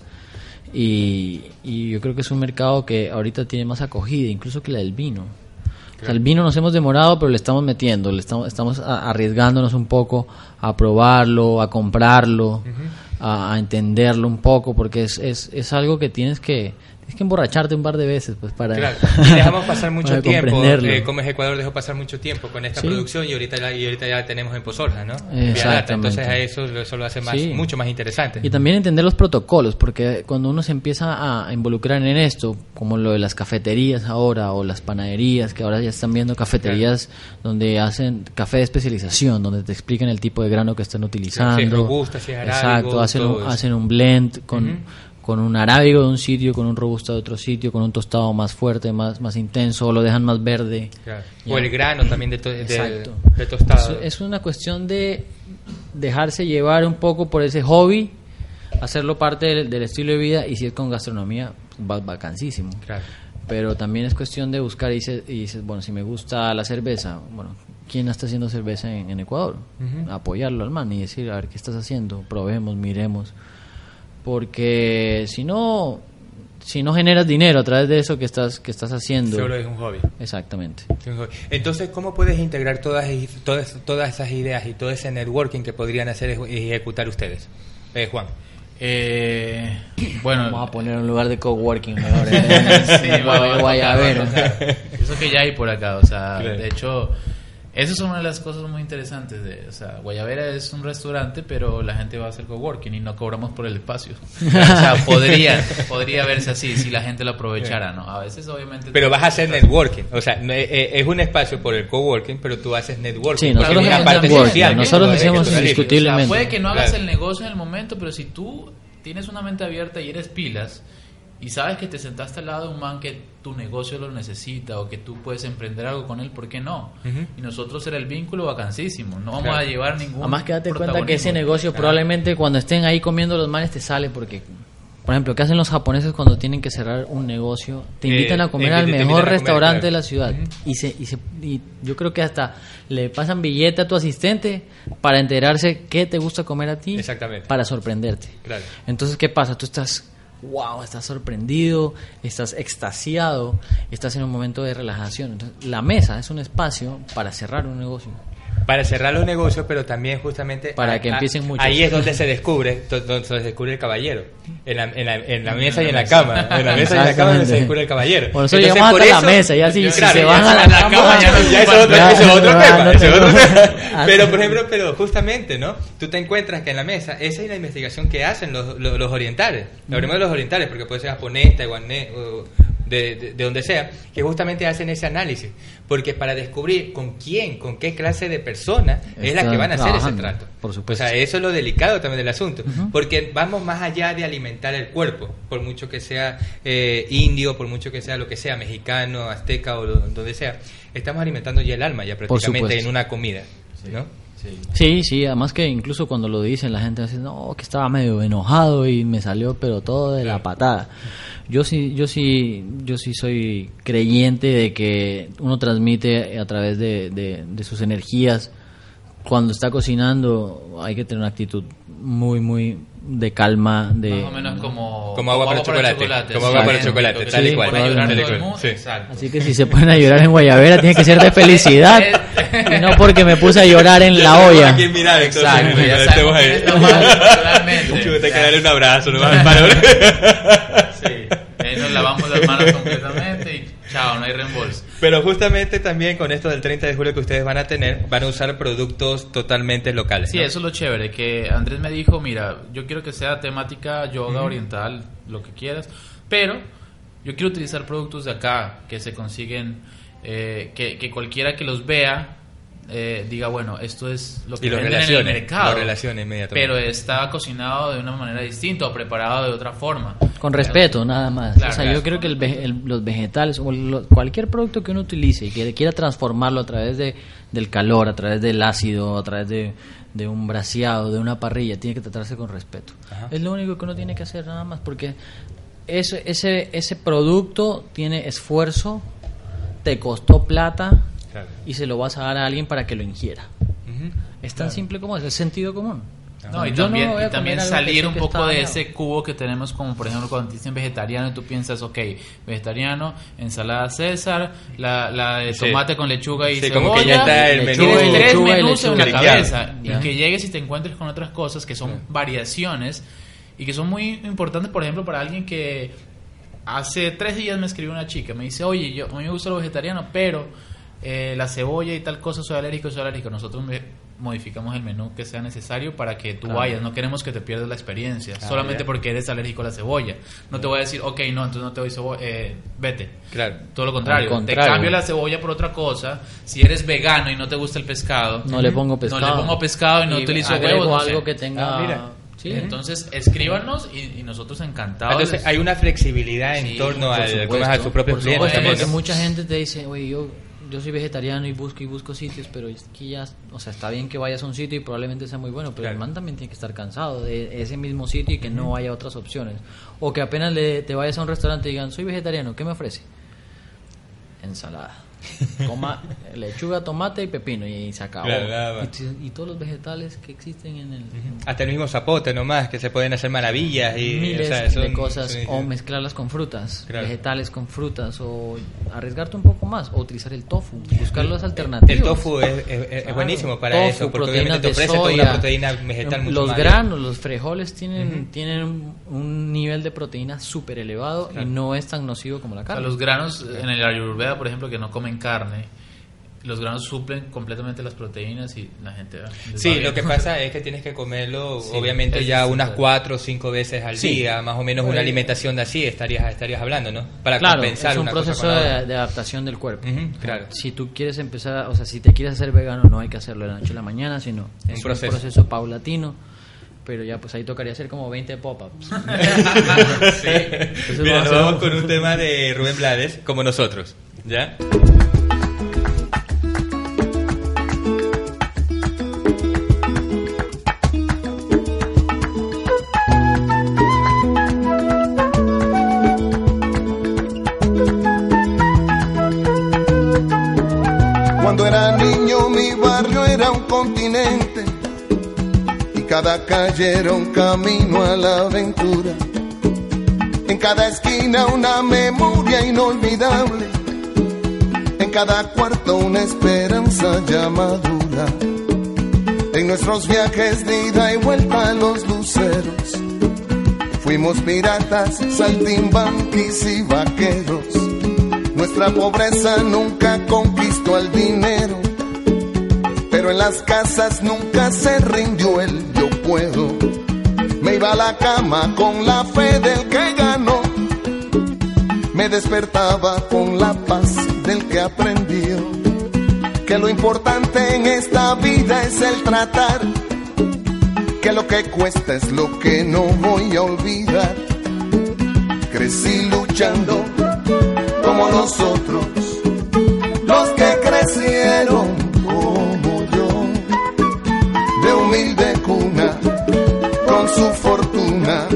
Y, y yo creo que es un mercado que ahorita tiene más acogida, incluso que la del vino. O sea, el vino nos hemos demorado, pero le estamos metiendo, le estamos, estamos arriesgándonos un poco a probarlo, a comprarlo, a, a entenderlo un poco, porque es, es, es algo que tienes que, es que emborracharte un par de veces, pues para. Claro, y dejamos pasar mucho tiempo. eh, como es Ecuador dejó pasar mucho tiempo con esta Sí. producción y ahorita, la- y ahorita ya tenemos en Pozorja, ¿no? Exactamente. Entonces a eso, eso lo hace más, Sí. mucho más interesante. Y también entender los protocolos, porque cuando uno se empieza a involucrar en esto, como lo de las cafeterías ahora o las panaderías, que ahora ya están viendo cafeterías donde hacen café de especialización, donde te explican el tipo de grano que están utilizando. si es robusta, si es arábigo, Exacto, hacen un, hacen un blend con, Ujú. Con un arábigo de un sitio, con un robusta de otro sitio, con un tostado más fuerte, más, más intenso, o lo dejan más verde. Claro. O el grano también de, to- Exacto. de tostado. Es, es una cuestión de dejarse llevar un poco por ese hobby, hacerlo parte del, del estilo de vida y si es con gastronomía, va vacancísimo. Claro. Pero también es cuestión de buscar y dices, y dices, bueno, si me gusta la cerveza, bueno, ¿quién está haciendo cerveza en, en Ecuador? Apoyarlo al man y decir, a ver, ¿qué estás haciendo? Probemos, miremos. Porque si no, si no generas dinero a través de eso que estás, que estás haciendo... Solo es un hobby. Exactamente. Entonces, ¿cómo puedes integrar todas, todas, todas esas ideas y todo ese networking que podrían hacer y ejecutar ustedes? Eh, Juan. Eh, bueno, Vamos a poner un lugar de coworking mejor. ¿eh? Sí, guayabero. Eso que ya hay por acá, o sea, Claro. de hecho, eso es una de las cosas muy interesantes de, o sea, Guayabera es un restaurante, pero la gente va a hacer coworking y no cobramos por el espacio. O sea, podría, podría verse así si la gente lo aprovechara, ¿no? A veces obviamente Pero vas a hacer networking. O sea, no- eh, eh, es un espacio por el coworking, pero tú haces networking. Sí, nosotros hacemos parte networking, social. nosotros salir. indiscutiblemente. O sea, puede que no hagas Claro. el negocio en el momento, pero si tú tienes una mente abierta y eres pilas y sabes que te sentaste al lado de un man que tu negocio lo necesita o que tú puedes emprender algo con él, ¿por qué no? Y nosotros era el vínculo vacancísimo, no vamos Claro. a llevar ningún Además que date cuenta que ese negocio Claro. probablemente cuando estén ahí comiendo los manes te sale porque, por ejemplo, ¿qué hacen los japoneses cuando tienen que cerrar un negocio? Te Eh, invitan a comer eh, al te- te mejor comer, restaurante claro. de la ciudad y, se, y, se, y yo creo que hasta le pasan billete a tu asistente para enterarse qué te gusta comer a ti Exactamente. para sorprenderte. Claro. Entonces, ¿qué pasa? Tú estás, wow, estás sorprendido, estás extasiado, estás en un momento de relajación. Entonces, la mesa es un espacio para cerrar un negocio. Para cerrar los negocios, pero también justamente... Para a- que empiecen muchos. Ahí es donde se descubre, do- donde se descubre el caballero. En la, en la, en la mesa y en la cama. En la mesa y en la cama donde se descubre el caballero. Por eso Entonces, llegamos por hasta eso- la mesa, ya si, si Claro, se van a la, la cama, ya, ya es otro, ya, tema. no otro Pero, por ejemplo, pero justamente, ¿no? Tú te encuentras que en la mesa, esa es la investigación que hacen los, los, los orientales. Hablemos de los orientales, porque puede ser japonés, taiwanés, o de, de, de donde sea, que justamente hacen ese análisis. Porque para descubrir con quién, con qué clase de persona es la que van a hacer ese trato. por supuesto. O sea, eso es lo delicado también del asunto. Porque vamos más allá de alimentar el cuerpo, por mucho que sea eh, indio, por mucho que sea lo que sea, mexicano, azteca o donde sea. Estamos alimentando ya el alma, ya prácticamente en una comida. ¿no? Sí, sí, además que incluso cuando lo dicen la gente dice, no, que estaba medio enojado y me salió pero todo de la patada. Yo sí, yo sí, yo sí soy creyente de que uno transmite a través de, de- de sus energías. Cuando está cocinando hay que tener una actitud muy, muy de calma, de... Más o menos como, Como agua para chocolate, como agua para el chocolate, tal y cual. Así que si se ponen a llorar en Guayabera tiene que ser de felicidad y no porque me puse a llorar en la olla. mirar, entonces, Exacto, ya estemos sabemos ahí. totalmente. Chuta, que darle un abrazo, ¿no Sí, ahí nos lavamos las manos completamente y chao, no hay reembolso. Pero justamente también con esto del 30 de julio que ustedes van a tener, van a usar productos totalmente locales. Sí, ¿no? eso es lo chévere, que Andrés me dijo, mira, yo quiero que sea temática yoga oriental, lo que quieras, pero yo quiero utilizar productos de acá que se consiguen, eh, que, que cualquiera que los vea eh, diga, bueno, esto es lo que Y lo venden en el mercado. lo relacione inmediatamente. Pero está cocinado de una manera distinta o preparado de otra forma. Con respeto, nada más. Claro, o sea, yo creo que el el- los vegetales o lo- cualquier producto que uno utilice y que quiera transformarlo a través de, del calor, a través del ácido, a través de, de un braseado, de una parrilla, tiene que tratarse con respeto. Ajá. Es lo único que uno tiene que hacer nada más porque ese, ese, ese producto tiene esfuerzo, te costó plata Claro. y se lo vas a dar a alguien para que lo ingiera. Es tan simple como es, es sentido común. No, y Yo también, y también salir un poco de ese cubo que tenemos, como por ejemplo cuando te dicen vegetariano y tú piensas, ok, vegetariano, ensalada César, la, la de Sí. tomate con lechuga y Sí, cebolla. como que ya está el Tienes menú. tres Lechuga y menús en lechuga. la Claro. cabeza. Y que llegues y te encuentres con otras cosas que son variaciones y que son muy importantes, por ejemplo, para alguien que hace tres días me escribió una chica, me dice, oye, yo, a mí me gusta lo vegetariano, pero eh, la cebolla y tal cosa soy alérgico, soy alérgico. Nosotros me- modificamos el menú que sea necesario para que tú Claro. vayas. No queremos que te pierdas la experiencia, solamente ya. porque eres alérgico a la cebolla. No te voy a decir, ok, no, entonces no te doy cebolla, eh, vete. Claro. Todo lo contrario, te cambio la cebolla por otra cosa. Si eres vegano y no te gusta el pescado, No le pongo pescado. No le pongo pescado y no Y utilizo huevos. no algo sé. que tenga- Ah, mira. Sí. Entonces, escríbanos y, y nosotros encantados. Entonces hay una flexibilidad en Sí, torno supuesto, a sus propios clientes porque mucha gente te dice, oye, yo, yo soy vegetariano y busco y busco sitios, pero es que ya, o sea, está bien que vayas a un sitio y probablemente sea muy bueno, pero el man también tiene que estar cansado de ese mismo sitio y que no haya otras opciones. O que apenas le, te vayas a un restaurante y digan, soy vegetariano, ¿qué me ofrece? Ensalada. Coma lechuga, tomate y pepino y se acabó. Claro, nada más. y, y todos los vegetales que existen en el... Hasta el mismo zapote nomás, que se pueden hacer maravillas y miles o sea, de son- cosas son- o mezclarlas con frutas, Claro. vegetales con frutas o arriesgarte un poco más o utilizar el tofu, buscar las alternativas. El tofu es, es- es Claro. buenísimo para Tofu, eso, porque obviamente te de ofrece toda soya, una proteína vegetal mucho Los más. granos, los frijoles tienen, tienen un, nivel de proteína súper elevado y no es tan nocivo como la O sea, carne. los granos en el ayurveda, por ejemplo, que no comen carne, los granos suplen completamente las proteínas y la gente... Sí, lo que pasa es que tienes que comerlo, Sí, obviamente, ya unas cuatro o cinco veces al Sí. día, más o menos una alimentación de así estarías estarías hablando, ¿no? Para claro, compensar es un una proceso de, adaptación del cuerpo. Claro. Si tú quieres empezar, o sea, si te quieres hacer vegano, no hay que hacerlo de la noche a la mañana, sino es un proceso. proceso, paulatino. Pero ya, pues ahí tocaría hacer como 20 pop-ups. Sí. Vamos con un tema de Rubén Blades, como nosotros, ¿ya? Cuando era niño mi barrio era un continente y cada calle era un camino a la aventura. En cada esquina una memoria inolvidable, cada cuarto una esperanza ya madura. En nuestros viajes de ida y vuelta a los luceros, fuimos piratas, saltimbanquis y vaqueros. Nuestra pobreza nunca conquistó el dinero, pero en las casas nunca se rindió el yo puedo. Me iba a la cama con la fe del que ganó, me despertaba con la paz del que aprendió. Que lo importante en esta vida es el tratar, que lo que cuesta es lo que no voy a olvidar. Crecí luchando como nosotros, los que crecieron como yo, de humilde cuna, con su fortuna,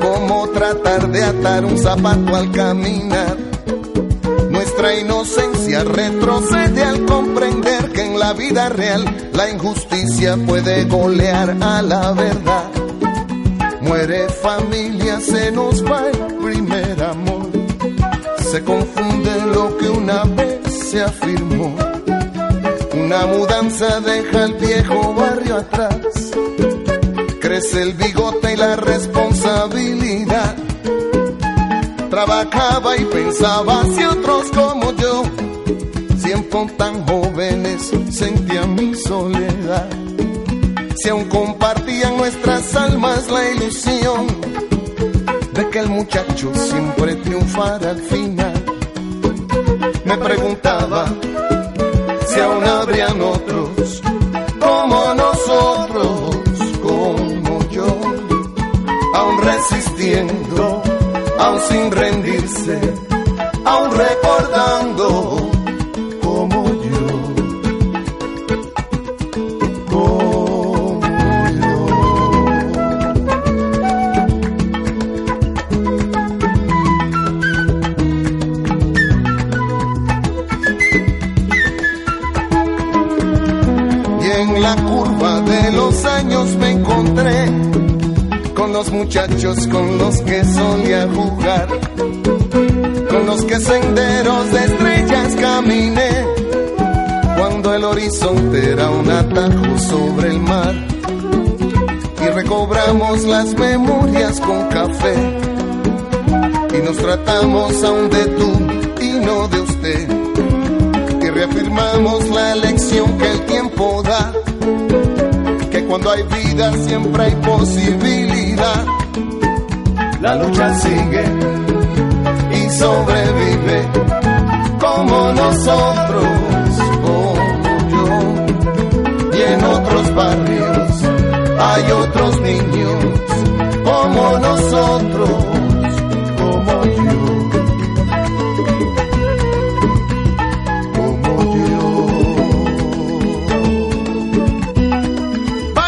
como tratar de atar un zapato al caminar. Nuestra inocencia retrocede al comprender que en la vida real la injusticia puede golear a la verdad. Muere familia, se nos va el primer amor. Se confunde lo que una vez se afirmó. Una mudanza deja el viejo barrio atrás. Crece el bigote y la responsabilidad. Trabajaba y pensaba si otros como yo, siempre tan jóvenes, sentían mi soledad. Si aún compartían nuestras almas la ilusión de que el muchacho siempre triunfara al final. Me preguntaba si aún habrían otros como nosotros, resistiendo, aún sin rendirse, aún recordando los muchachos con los que solía jugar, con los que senderos de estrellas caminé, cuando el horizonte era un atajo sobre el mar. Y recobramos las memorias con café y nos tratamos aún de tú y no de usted. Y reafirmamos la lección que el tiempo da, cuando hay vida siempre hay posibilidad. La lucha sigue y sobrevive como nosotros, como yo. Y en otros barrios hay otros niños como nosotros,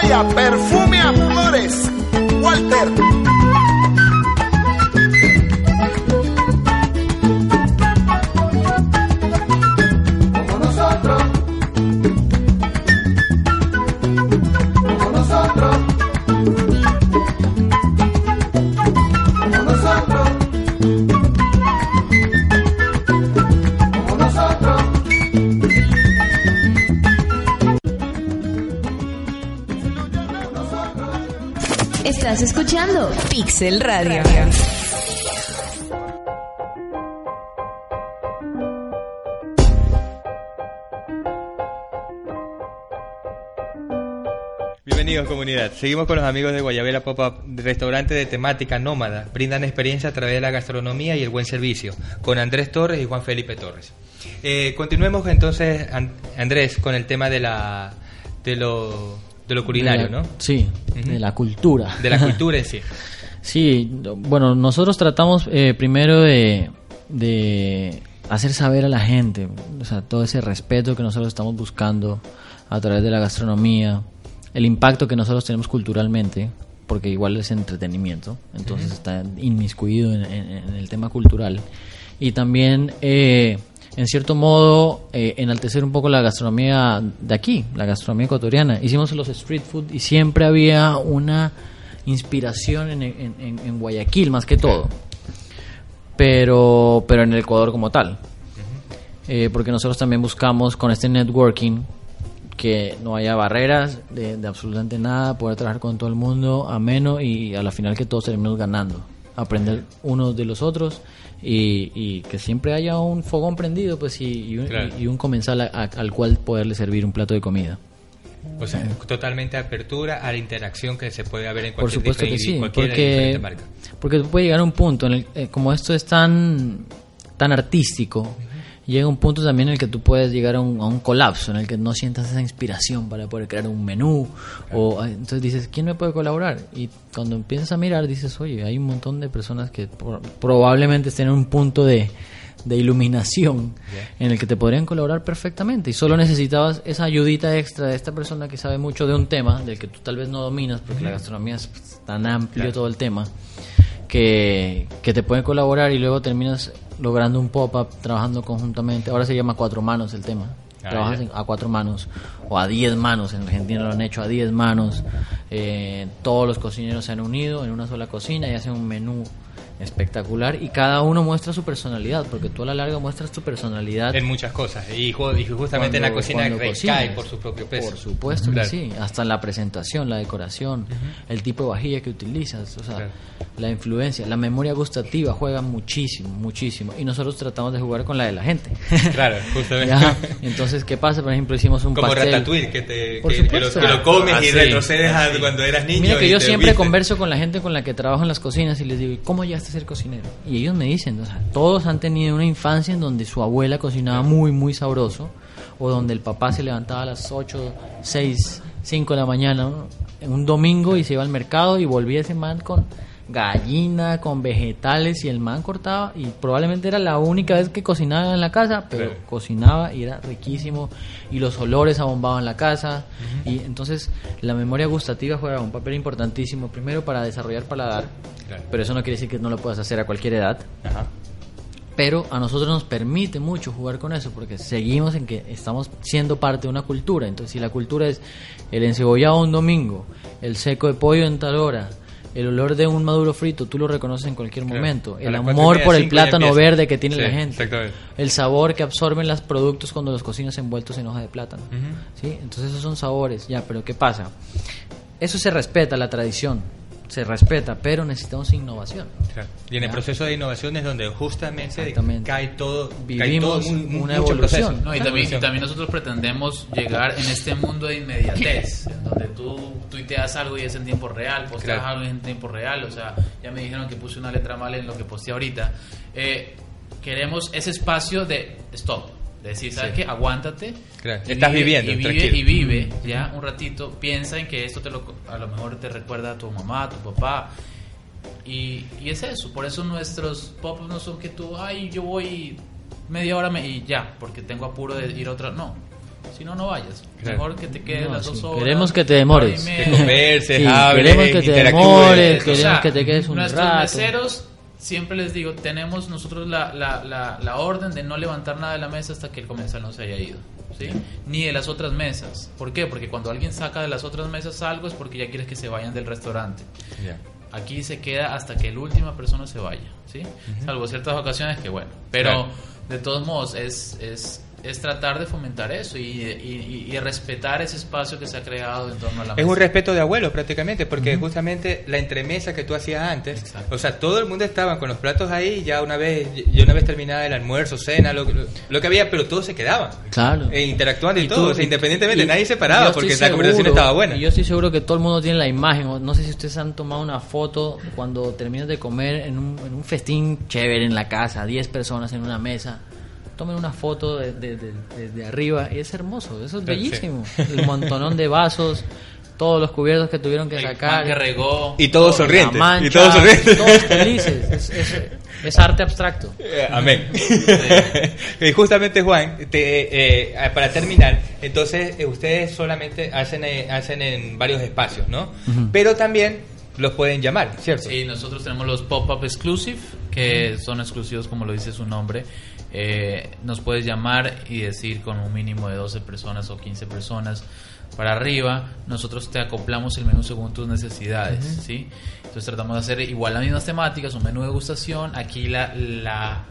perfume a flores, Walter. Pixel Radio. Bienvenidos comunidad. Seguimos con los amigos de Guayabera Pop-Up, restaurante de temática nómada. Brindan experiencia a través de la gastronomía y el buen servicio, con Andrés Torres y Juan Felipe Torres. Eh, continuemos entonces, An- Andrés, con el tema de la de lo, de lo culinario, De la- ¿no? Sí, de la cultura. De la cultura en sí. Sí, bueno, nosotros tratamos eh, primero de, de hacer saber a la gente, o sea, todo ese respeto que nosotros estamos buscando a través de la gastronomía, el impacto que nosotros tenemos culturalmente, porque igual es entretenimiento, entonces está inmiscuido en, en- en el tema cultural. Y también, eh, en cierto modo, eh, enaltecer un poco la gastronomía de aquí, la gastronomía ecuatoriana. Hicimos los street food y siempre había una inspiración en, en- en- Guayaquil más que todo, pero, pero en el Ecuador como tal. Eh, porque nosotros también buscamos con este networking que no haya barreras de, de absolutamente nada, poder trabajar con todo el mundo ameno y a la final que todos terminemos ganando, aprender unos de los otros y, y que siempre haya un fogón prendido pues y, y un, Claro. y un comensal a- a- al cual poderle servir un plato de comida. O sea, totalmente apertura a la interacción que se puede haber en Por cualquier supuesto que sí, porque, marca. porque puede llegar a un punto en el eh, como esto es tan tan artístico, llega un punto también en el que tú puedes llegar a un, a un colapso, en el que no sientas esa inspiración para poder crear un menú o ah, entonces dices quién me puede colaborar y cuando empiezas a mirar dices oye hay un montón de personas que por- probablemente estén en un punto de de iluminación en el que te podrían colaborar perfectamente y solo necesitabas esa ayudita extra de esta persona que sabe mucho de un tema del que tú tal vez no dominas porque la gastronomía es pues, tan amplio Claro. todo el tema que, que te pueden colaborar y luego terminas logrando un pop-up trabajando conjuntamente. Ahora se llama cuatro manos el tema. Ah, Trabajas en- a cuatro manos o a diez manos. En Argentina lo han hecho a diez manos. Eh, todos los cocineros se han unido en una sola cocina y hacen un menú espectacular y cada uno muestra su personalidad porque tú a la larga muestras tu personalidad En muchas cosas. Y, ju- y justamente en la cuando- cocina cuando cocinas. por su propio peso. Por supuesto Claro. que sí, hasta en la presentación, la decoración, el tipo de vajilla que utilizas, o sea, la influencia, la memoria gustativa juega muchísimo, muchísimo. Y nosotros tratamos de jugar con la de la gente. Claro, justamente. Ya, Entonces, ¿qué pasa? Por ejemplo, hicimos un Como pastel. Ratatouille, que, te, Por que, que lo, que lo comes y Así, retrocedes a así. cuando eras niño. Mira que y yo siempre viste. converso con la gente con la que trabajo en las cocinas y les digo, "¿Y ¿cómo llegaste ser cocinero? Y ellos me dicen, o sea, todos han tenido una infancia en donde su abuela cocinaba muy, muy sabroso, o donde el papá se levantaba a las 8, 6, 5 de la mañana, en un domingo y se iba al mercado y volvía ese man con gallina, con vegetales y el man cortaba y probablemente era la única vez que cocinaba en la casa, pero cocinaba y era riquísimo y los olores abombaban la casa y entonces la memoria gustativa juega un papel importantísimo primero para desarrollar paladar, Claro. pero eso no quiere decir que no lo puedas hacer a cualquier edad. pero a nosotros nos permite mucho jugar con eso porque seguimos en que estamos siendo parte de una cultura. Entonces, si la cultura es el encebollado un domingo, el seco de pollo en tal hora, el olor de un maduro frito, tú lo reconoces en cualquier Claro. momento. El amor por el plátano verde que tiene Sí, la gente. El sabor que absorben los productos cuando los cocinas envueltos en hoja de plátano. ¿sí? Entonces esos son sabores, ya, pero ¿qué pasa? Eso se respeta, la tradición, se respeta, pero necesitamos innovación. Claro. Y en el proceso de innovación es donde justamente cae todo, cae Vivimos todo muy- muy- una evolución. No, y también, y también nosotros pretendemos llegar en este mundo de inmediatez, en donde tú tuiteas algo y es en tiempo real, posteas Claro. algo y es en tiempo real, o sea, ya me dijeron que puse una letra mal en lo que posteé ahorita. Eh, queremos ese espacio de stop, de decir, ¿sabes Sí. qué? Aguántate. Claro, y estás vive- viviendo, y vive, tranquilo. y vive, ya, un ratito, piensa en que esto te lo, a lo mejor te recuerda a tu mamá, a tu papá, y, y es eso, por eso nuestros pop no son que tú, ay, yo voy media hora me, y ya, porque tengo apuro de ir a otra. No, si no, no vayas. Claro. Mejor que te quedes No, las sí, dos horas. queremos que te demores. Que converses, Sí, hables, queremos que te demores, O queremos sea, que te quedes un nuestros rato. meseros, siempre les digo, tenemos nosotros la, la, la, la orden de no levantar nada de la mesa hasta que el comensal no se haya ido. ¿sí? Ni de las otras mesas. ¿Por qué? Porque cuando alguien saca de las otras mesas algo es porque ya quieres que se vayan del restaurante. Aquí se queda hasta que la última persona se vaya, ¿sí? Salvo ciertas ocasiones que bueno. Pero Claro. de todos modos es, es, es tratar de fomentar eso y, y- y- y respetar ese espacio que se ha creado en torno a la Es mesa. un respeto de abuelo prácticamente, porque justamente la entremesa que tú hacías antes, o sea, todo el mundo estaba con los platos ahí, ya una vez, ya una vez terminada el almuerzo, cena, lo, lo- lo que había, pero todos se quedaban. Claro. E interactuando y, tú- todo, o sea, independientemente, y- nadie se y paraba porque la conversación estaba buena. y yo estoy seguro que todo el mundo tiene la imagen. o No sé si ustedes han tomado una foto cuando terminas de comer en un, en un festín chévere en la casa, 10 personas en una mesa. Tomen una foto de- de- de- desde arriba y es hermoso, eso es Sí. bellísimo. El montonón de vasos, todos los cubiertos que tuvieron que El sacar. que regó. Y todos sonrientes. mancha, y todos sonrientes. todos felices. Es, es- es arte abstracto. Eh, Amén. y justamente Juan, te, eh, para terminar, entonces eh, ustedes solamente hacen, eh, hacen en varios espacios, ¿no? Ujú. Pero también los pueden llamar, ¿cierto? Sí, nosotros tenemos los pop-up exclusive, que son exclusivos como lo dice su nombre. Eh, nos puedes llamar y decir con un mínimo de 12 personas o 15 personas para arriba, nosotros te acoplamos el menú según tus necesidades, Ujú. ¿sí? Entonces tratamos de hacer igual las mismas temáticas, un menú de degustación, aquí la, la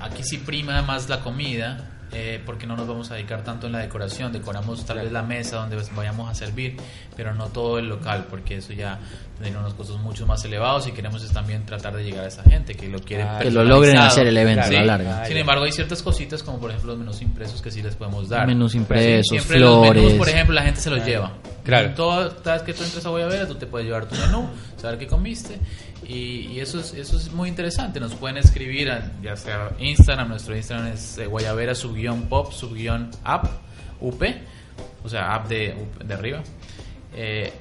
aquí sí prima más la comida, eh, porque no nos vamos a dedicar tanto en la decoración, decoramos tal vez la mesa donde vayamos a servir, pero no todo el local, porque eso ya tendría unos costos mucho más elevados y queremos es también tratar de llegar a esa gente que lo quiere Ah, que lo logren hacer el evento a la larga. Sin embargo, hay ciertas cositas como por ejemplo los menús impresos que sí les podemos dar. Menús impresos, Siempre los menús, flores. por ejemplo, la gente se los Ah, lleva. claro. Todo, cada vez que tú entras a Guayabera, tú te puedes llevar tu menú, saber qué comiste. Y, y eso, es, eso es muy interesante. Nos pueden escribir, a- ya sea Instagram, nuestro Instagram es eh, Guayabera subguión pop subguión app, UP, o sea, app de, de arriba. Eh,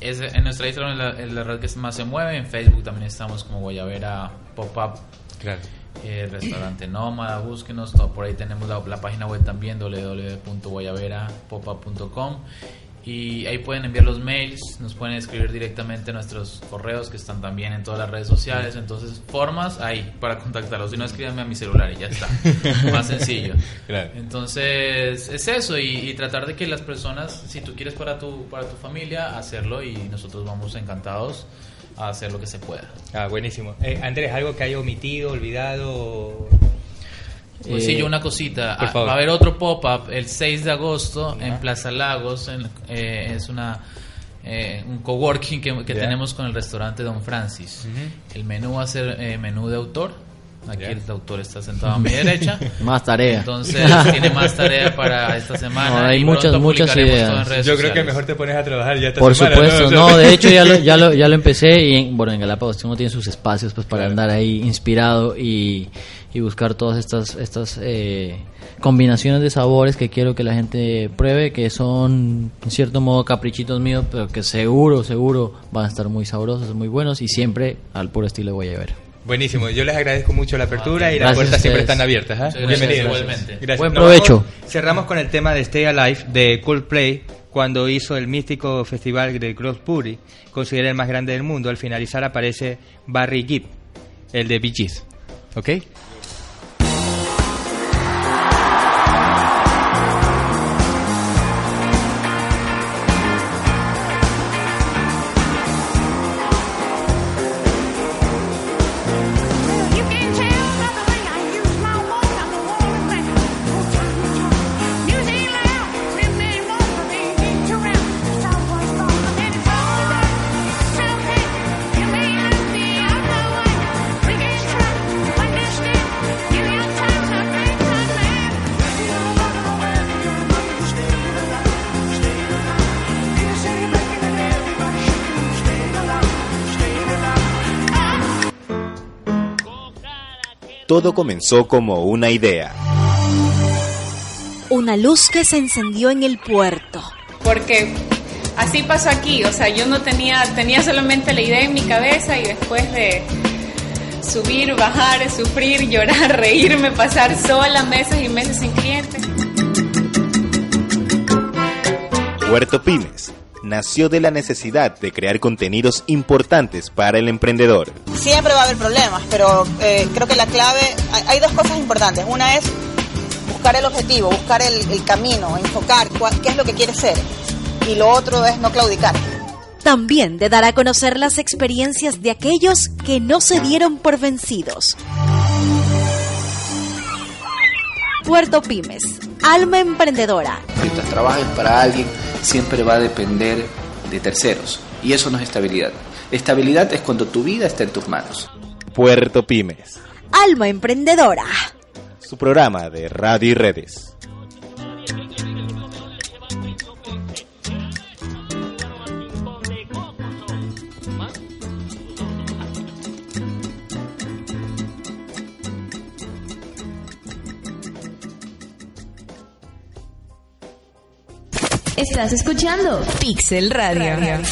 es, en nuestra Instagram es la, es la red que más se mueve. En Facebook también estamos como Guayabera Pop-Up. Claro. Eh, restaurante Nómada, búsquenos. todo, por ahí tenemos la, la página web también, www.guayaberapopup.com. Y ahí pueden enviar los mails, nos pueden escribir directamente nuestros correos que están también en todas las redes sociales. Entonces, formas ahí para contactarlos. Si no, escríbanme a mi celular y ya está. Más sencillo. Claro. Entonces, es eso. Y, y tratar de que las personas, si tú quieres para tu, para tu familia, hacerlo. Y nosotros vamos encantados a hacer lo que se pueda. Ah, buenísimo. Eh, Andrés, ¿algo que haya omitido, olvidado? Pues sí, yo una cosita. Ah. Va a haber otro pop-up el 6 de agosto en Plaza Lagos. en- eh, es una eh, un coworking que, que tenemos con el restaurante Don Francis. El menú va a ser eh, menú de autor. Aquí Ya. el autor está sentado a mi derecha. Más tarea. Entonces tiene más tarea para esta semana. No, hay y muchas, muchas ideas. Yo creo que sociales. mejor te pones a trabajar ya esta Por semana, supuesto, O sea, no, de hecho ya lo, ya lo, ya lo empecé y en- bueno, en Galápagos uno tiene sus espacios pues para andar ahí inspirado y, y buscar todas estas estas eh, combinaciones de sabores que quiero que la gente pruebe, que son en cierto modo caprichitos míos, pero que seguro, seguro van a estar muy sabrosos, muy buenos y siempre al puro estilo de Guayabera. Buenísimo, yo les agradezco mucho la apertura y las puertas siempre están abiertas. gracias, Bienvenidos. igualmente. Gracias. Buen provecho. vamos- cerramos con el tema de Stay Alive de Coldplay cuando hizo el místico festival de Cross Puri, considerado el más grande del mundo. Al finalizar aparece Barry Gibb, el de Bee Gees. ¿Ok? Todo comenzó como una idea. Una luz que se encendió en el puerto. Porque así pasó aquí, o sea, yo no tenía, tenía solamente la idea en mi cabeza y después de subir, bajar, sufrir, llorar, reírme, pasar sola meses y meses sin clientes. Puerto Pymes nació de la necesidad de crear contenidos importantes para el emprendedor. Siempre va a haber problemas, pero eh, creo que la clave, hay, hay dos cosas importantes. Una es buscar el objetivo, buscar el, el camino, enfocar cuál- qué es lo que quieres ser. Y lo otro es no claudicar. También de dar a conocer las experiencias de aquellos que no se dieron por vencidos. Puerto Pymes, alma emprendedora. Mientras trabajes para alguien, siempre va a depender de terceros. Y eso no es estabilidad. Estabilidad es cuando tu vida está en tus manos. Puerto Pymes, Alma emprendedora. su programa de radio y redes. Estás escuchando Pixel Radio.